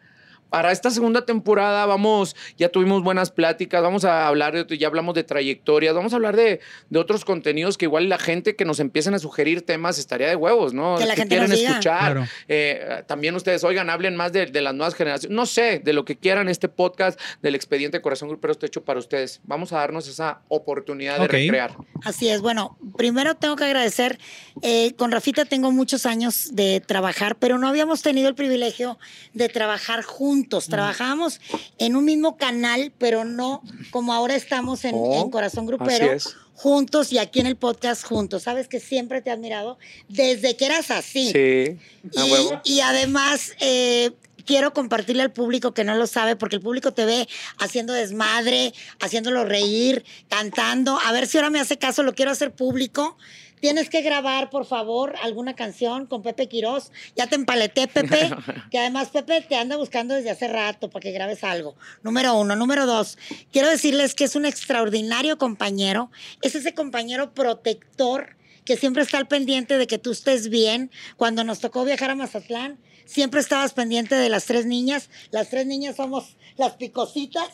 Speaker 3: Para esta segunda temporada vamos, ya tuvimos buenas pláticas, vamos a hablar, de, ya hablamos de trayectorias, vamos a hablar de, de otros contenidos que igual la gente que nos empiecen a sugerir temas estaría de huevos, ¿no?
Speaker 1: Que la gente
Speaker 3: quieren
Speaker 1: nos diga.
Speaker 3: escuchar.
Speaker 2: Claro.
Speaker 3: Eh, también ustedes, oigan, hablen más de, de las nuevas generaciones. No sé, de lo que quieran este podcast del expediente Corazón Grupero está hecho para ustedes. Vamos a darnos esa oportunidad de recrear.
Speaker 1: Así es. Bueno, primero tengo que agradecer. eh, con Rafita tengo muchos años de trabajar, pero no habíamos tenido el privilegio de trabajar juntos. Trabajábamos en un mismo canal, pero no como ahora estamos en,
Speaker 3: Oh,
Speaker 1: en Corazón
Speaker 3: así
Speaker 1: Grupero.
Speaker 3: es.
Speaker 1: Juntos y aquí en el podcast juntos. Sabes que siempre te he admirado desde que eras así.
Speaker 3: Sí, a
Speaker 1: Y,
Speaker 3: huevo.
Speaker 1: y además, eh, quiero compartirle al público que no lo sabe, porque el público te ve haciendo desmadre, haciéndolo reír, cantando. A ver si ahora me hace caso, lo quiero hacer público. Tienes que grabar, por favor, alguna canción con Pepe Quirós. Ya te empaleté, Pepe, que además Pepe te anda buscando desde hace rato para que grabes algo. Número uno. Número dos, quiero decirles que es un extraordinario compañero. Es ese compañero protector que siempre está al pendiente de que tú estés bien. Cuando nos tocó viajar a Mazatlán, siempre estabas pendiente de las tres niñas. Las tres niñas somos las picositas,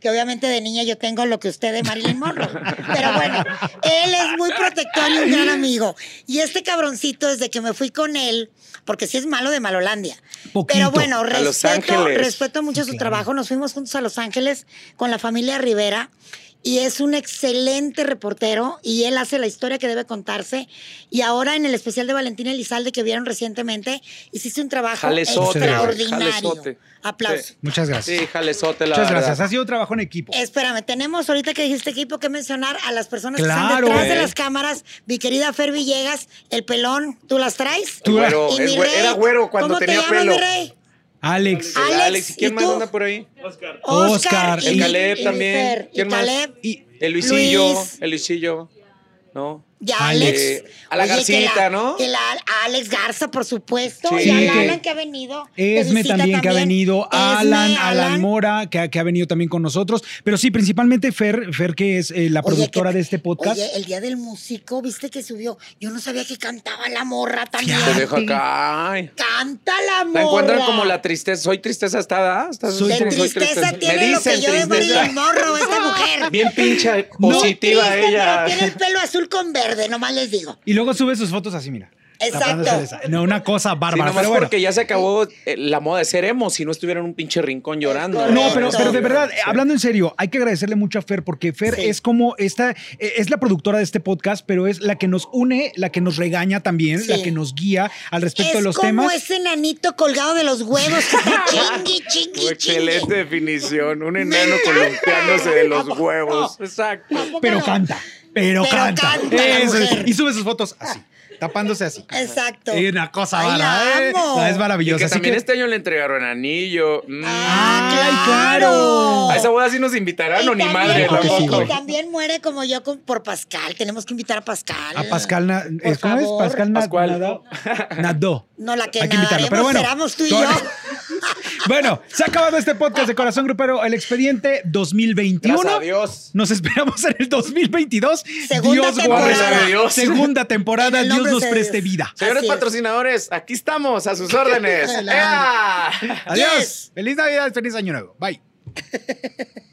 Speaker 1: que obviamente de niña yo tengo lo que usted de Marilyn Monroe. Pero bueno, él es muy protector y un gran amigo. Y este cabroncito, desde que me fui con él, porque sí es malo de Malolandia.
Speaker 2: Poquito.
Speaker 1: Pero bueno, respeto, respeto mucho su
Speaker 2: Claro.
Speaker 1: trabajo. Nos fuimos juntos a Los Ángeles con la familia Rivera. Y es un excelente reportero y él hace la historia que debe contarse. Y ahora en el especial de Valentina Elizalde que vieron recientemente, hiciste un trabajo extraordinario. Aplausos.
Speaker 3: Sí.
Speaker 2: Muchas gracias.
Speaker 3: Sí, jalezote, la
Speaker 2: Muchas
Speaker 3: verdad.
Speaker 2: gracias. Ha sido trabajo en equipo.
Speaker 1: Espérame, tenemos ahorita que dijiste equipo que mencionar a las personas que están detrás de
Speaker 3: Eh.
Speaker 1: las cámaras. Mi querida Fer Villegas, el pelón, ¿tú las traes?
Speaker 2: Tú-
Speaker 1: Y mi rey,
Speaker 3: era güero cuando
Speaker 1: ¿cómo te
Speaker 3: tenía
Speaker 1: llamas,
Speaker 3: pelo.
Speaker 1: mi rey?
Speaker 2: Alex.
Speaker 1: Alex,
Speaker 3: Alex, ¿y quién
Speaker 1: ¿y
Speaker 3: más
Speaker 1: tú?
Speaker 3: anda por ahí?
Speaker 1: Oscar,
Speaker 2: Oscar,
Speaker 1: y-
Speaker 3: El
Speaker 1: y-
Speaker 3: Caleb
Speaker 1: y
Speaker 3: también.
Speaker 1: Y
Speaker 3: ¿Quién más?
Speaker 1: Caleb,
Speaker 2: Y
Speaker 3: El Luisillo,
Speaker 1: Luis.
Speaker 3: el Luisillo, ¿no?
Speaker 1: Ya,
Speaker 2: Alex.
Speaker 1: Alex.
Speaker 3: Eh, a la
Speaker 1: Oye, que
Speaker 3: Garcita, ¿no?
Speaker 1: Que la Alex Garza, por supuesto.
Speaker 3: Sí.
Speaker 1: Y al
Speaker 2: Que-
Speaker 1: Alan que ha venido.
Speaker 2: Esme también, que ha venido,
Speaker 1: Esme,
Speaker 2: Alan, Alan
Speaker 1: Alan.
Speaker 2: Mora, que, ha- que ha venido también con nosotros, pero sí, principalmente Fer, Fer que es eh, la
Speaker 1: Oye,
Speaker 2: productora
Speaker 1: que-
Speaker 2: de este podcast.
Speaker 1: Oye, el día del músico, ¿viste que subió? Yo no sabía que cantaba la morra también.
Speaker 3: Te dejo acá. Ay.
Speaker 1: Canta la morra.
Speaker 3: La encuentran como la tristeza. Soy tristeza hasta, ¿verdad? Estás-
Speaker 2: Soy
Speaker 1: tristeza tiene lo que yo de Monroe, esta mujer.
Speaker 3: Bien pincha
Speaker 2: No.
Speaker 3: positiva
Speaker 1: Triste,
Speaker 3: ella.
Speaker 1: pero Tiene el pelo azul con verde, nomás les digo.
Speaker 2: Y luego sube sus fotos así, mira.
Speaker 1: Exacto.
Speaker 2: No, una cosa
Speaker 3: Sí,
Speaker 2: bárbara,
Speaker 3: nomás
Speaker 2: pero bueno.
Speaker 3: porque ya se acabó eh, la moda de ser emo, si no estuviera en un pinche rincón llorando.
Speaker 2: No, pero, pero de verdad,
Speaker 3: Sí.
Speaker 2: hablando en serio, hay que agradecerle mucho a Fer porque Fer
Speaker 1: Sí.
Speaker 2: es como esta, eh, es la productora de este podcast, pero es la que nos une, la que nos regaña también,
Speaker 1: Sí.
Speaker 2: la que nos guía al respecto
Speaker 1: es
Speaker 2: de los
Speaker 1: como
Speaker 2: temas.
Speaker 1: ese nanito colgado de los huevos chingui, chingui,
Speaker 3: Excelente
Speaker 1: chingui.
Speaker 3: definición. Un enano columpiándose de los huevos. Exacto.
Speaker 2: Pero canta, pero,
Speaker 1: Pero
Speaker 2: canta.
Speaker 1: canta la
Speaker 2: Eso es.
Speaker 1: mujer.
Speaker 2: Y sube sus fotos así, tapándose así.
Speaker 1: Exacto.
Speaker 2: Y una cosa
Speaker 1: Ay,
Speaker 2: ¿eh?
Speaker 1: amo.
Speaker 2: No, es
Speaker 3: Y
Speaker 2: maravillosa.
Speaker 3: que
Speaker 2: así
Speaker 3: también
Speaker 2: que-
Speaker 3: este año le entregaron anillo. Mm.
Speaker 1: Ah,
Speaker 2: Ay,
Speaker 1: claro.
Speaker 2: claro.
Speaker 3: A esa boda sí nos invitarán o ni
Speaker 1: también-
Speaker 3: madre
Speaker 2: Yo creo que sí,
Speaker 3: tampoco.
Speaker 2: güey.
Speaker 1: y también muere como yo con- por Pascal. Tenemos que invitar a Pascal.
Speaker 2: A Pascal, na- ¿es- ¿cómo es?
Speaker 1: favor.
Speaker 2: Pascal Na-
Speaker 3: Pascual.
Speaker 2: Nadó. Nadó.
Speaker 1: No, la que
Speaker 2: Hay que invitarlo, pero bueno.
Speaker 1: tú y yo.
Speaker 2: Bueno, se ha acabado este podcast de Corazón Grupero, el expediente 2021.
Speaker 3: Gracias a Dios.
Speaker 2: Nos esperamos en el 2022.
Speaker 1: Segunda
Speaker 2: Dios
Speaker 1: temporada.
Speaker 2: guarde.
Speaker 3: Dios.
Speaker 2: Segunda temporada. Dios nos preste
Speaker 1: Dios.
Speaker 2: vida.
Speaker 3: Señores
Speaker 1: Así es.
Speaker 3: patrocinadores, aquí estamos a sus órdenes.
Speaker 2: Adiós.
Speaker 1: Yes.
Speaker 2: Feliz Navidad, feliz Año Nuevo. Bye.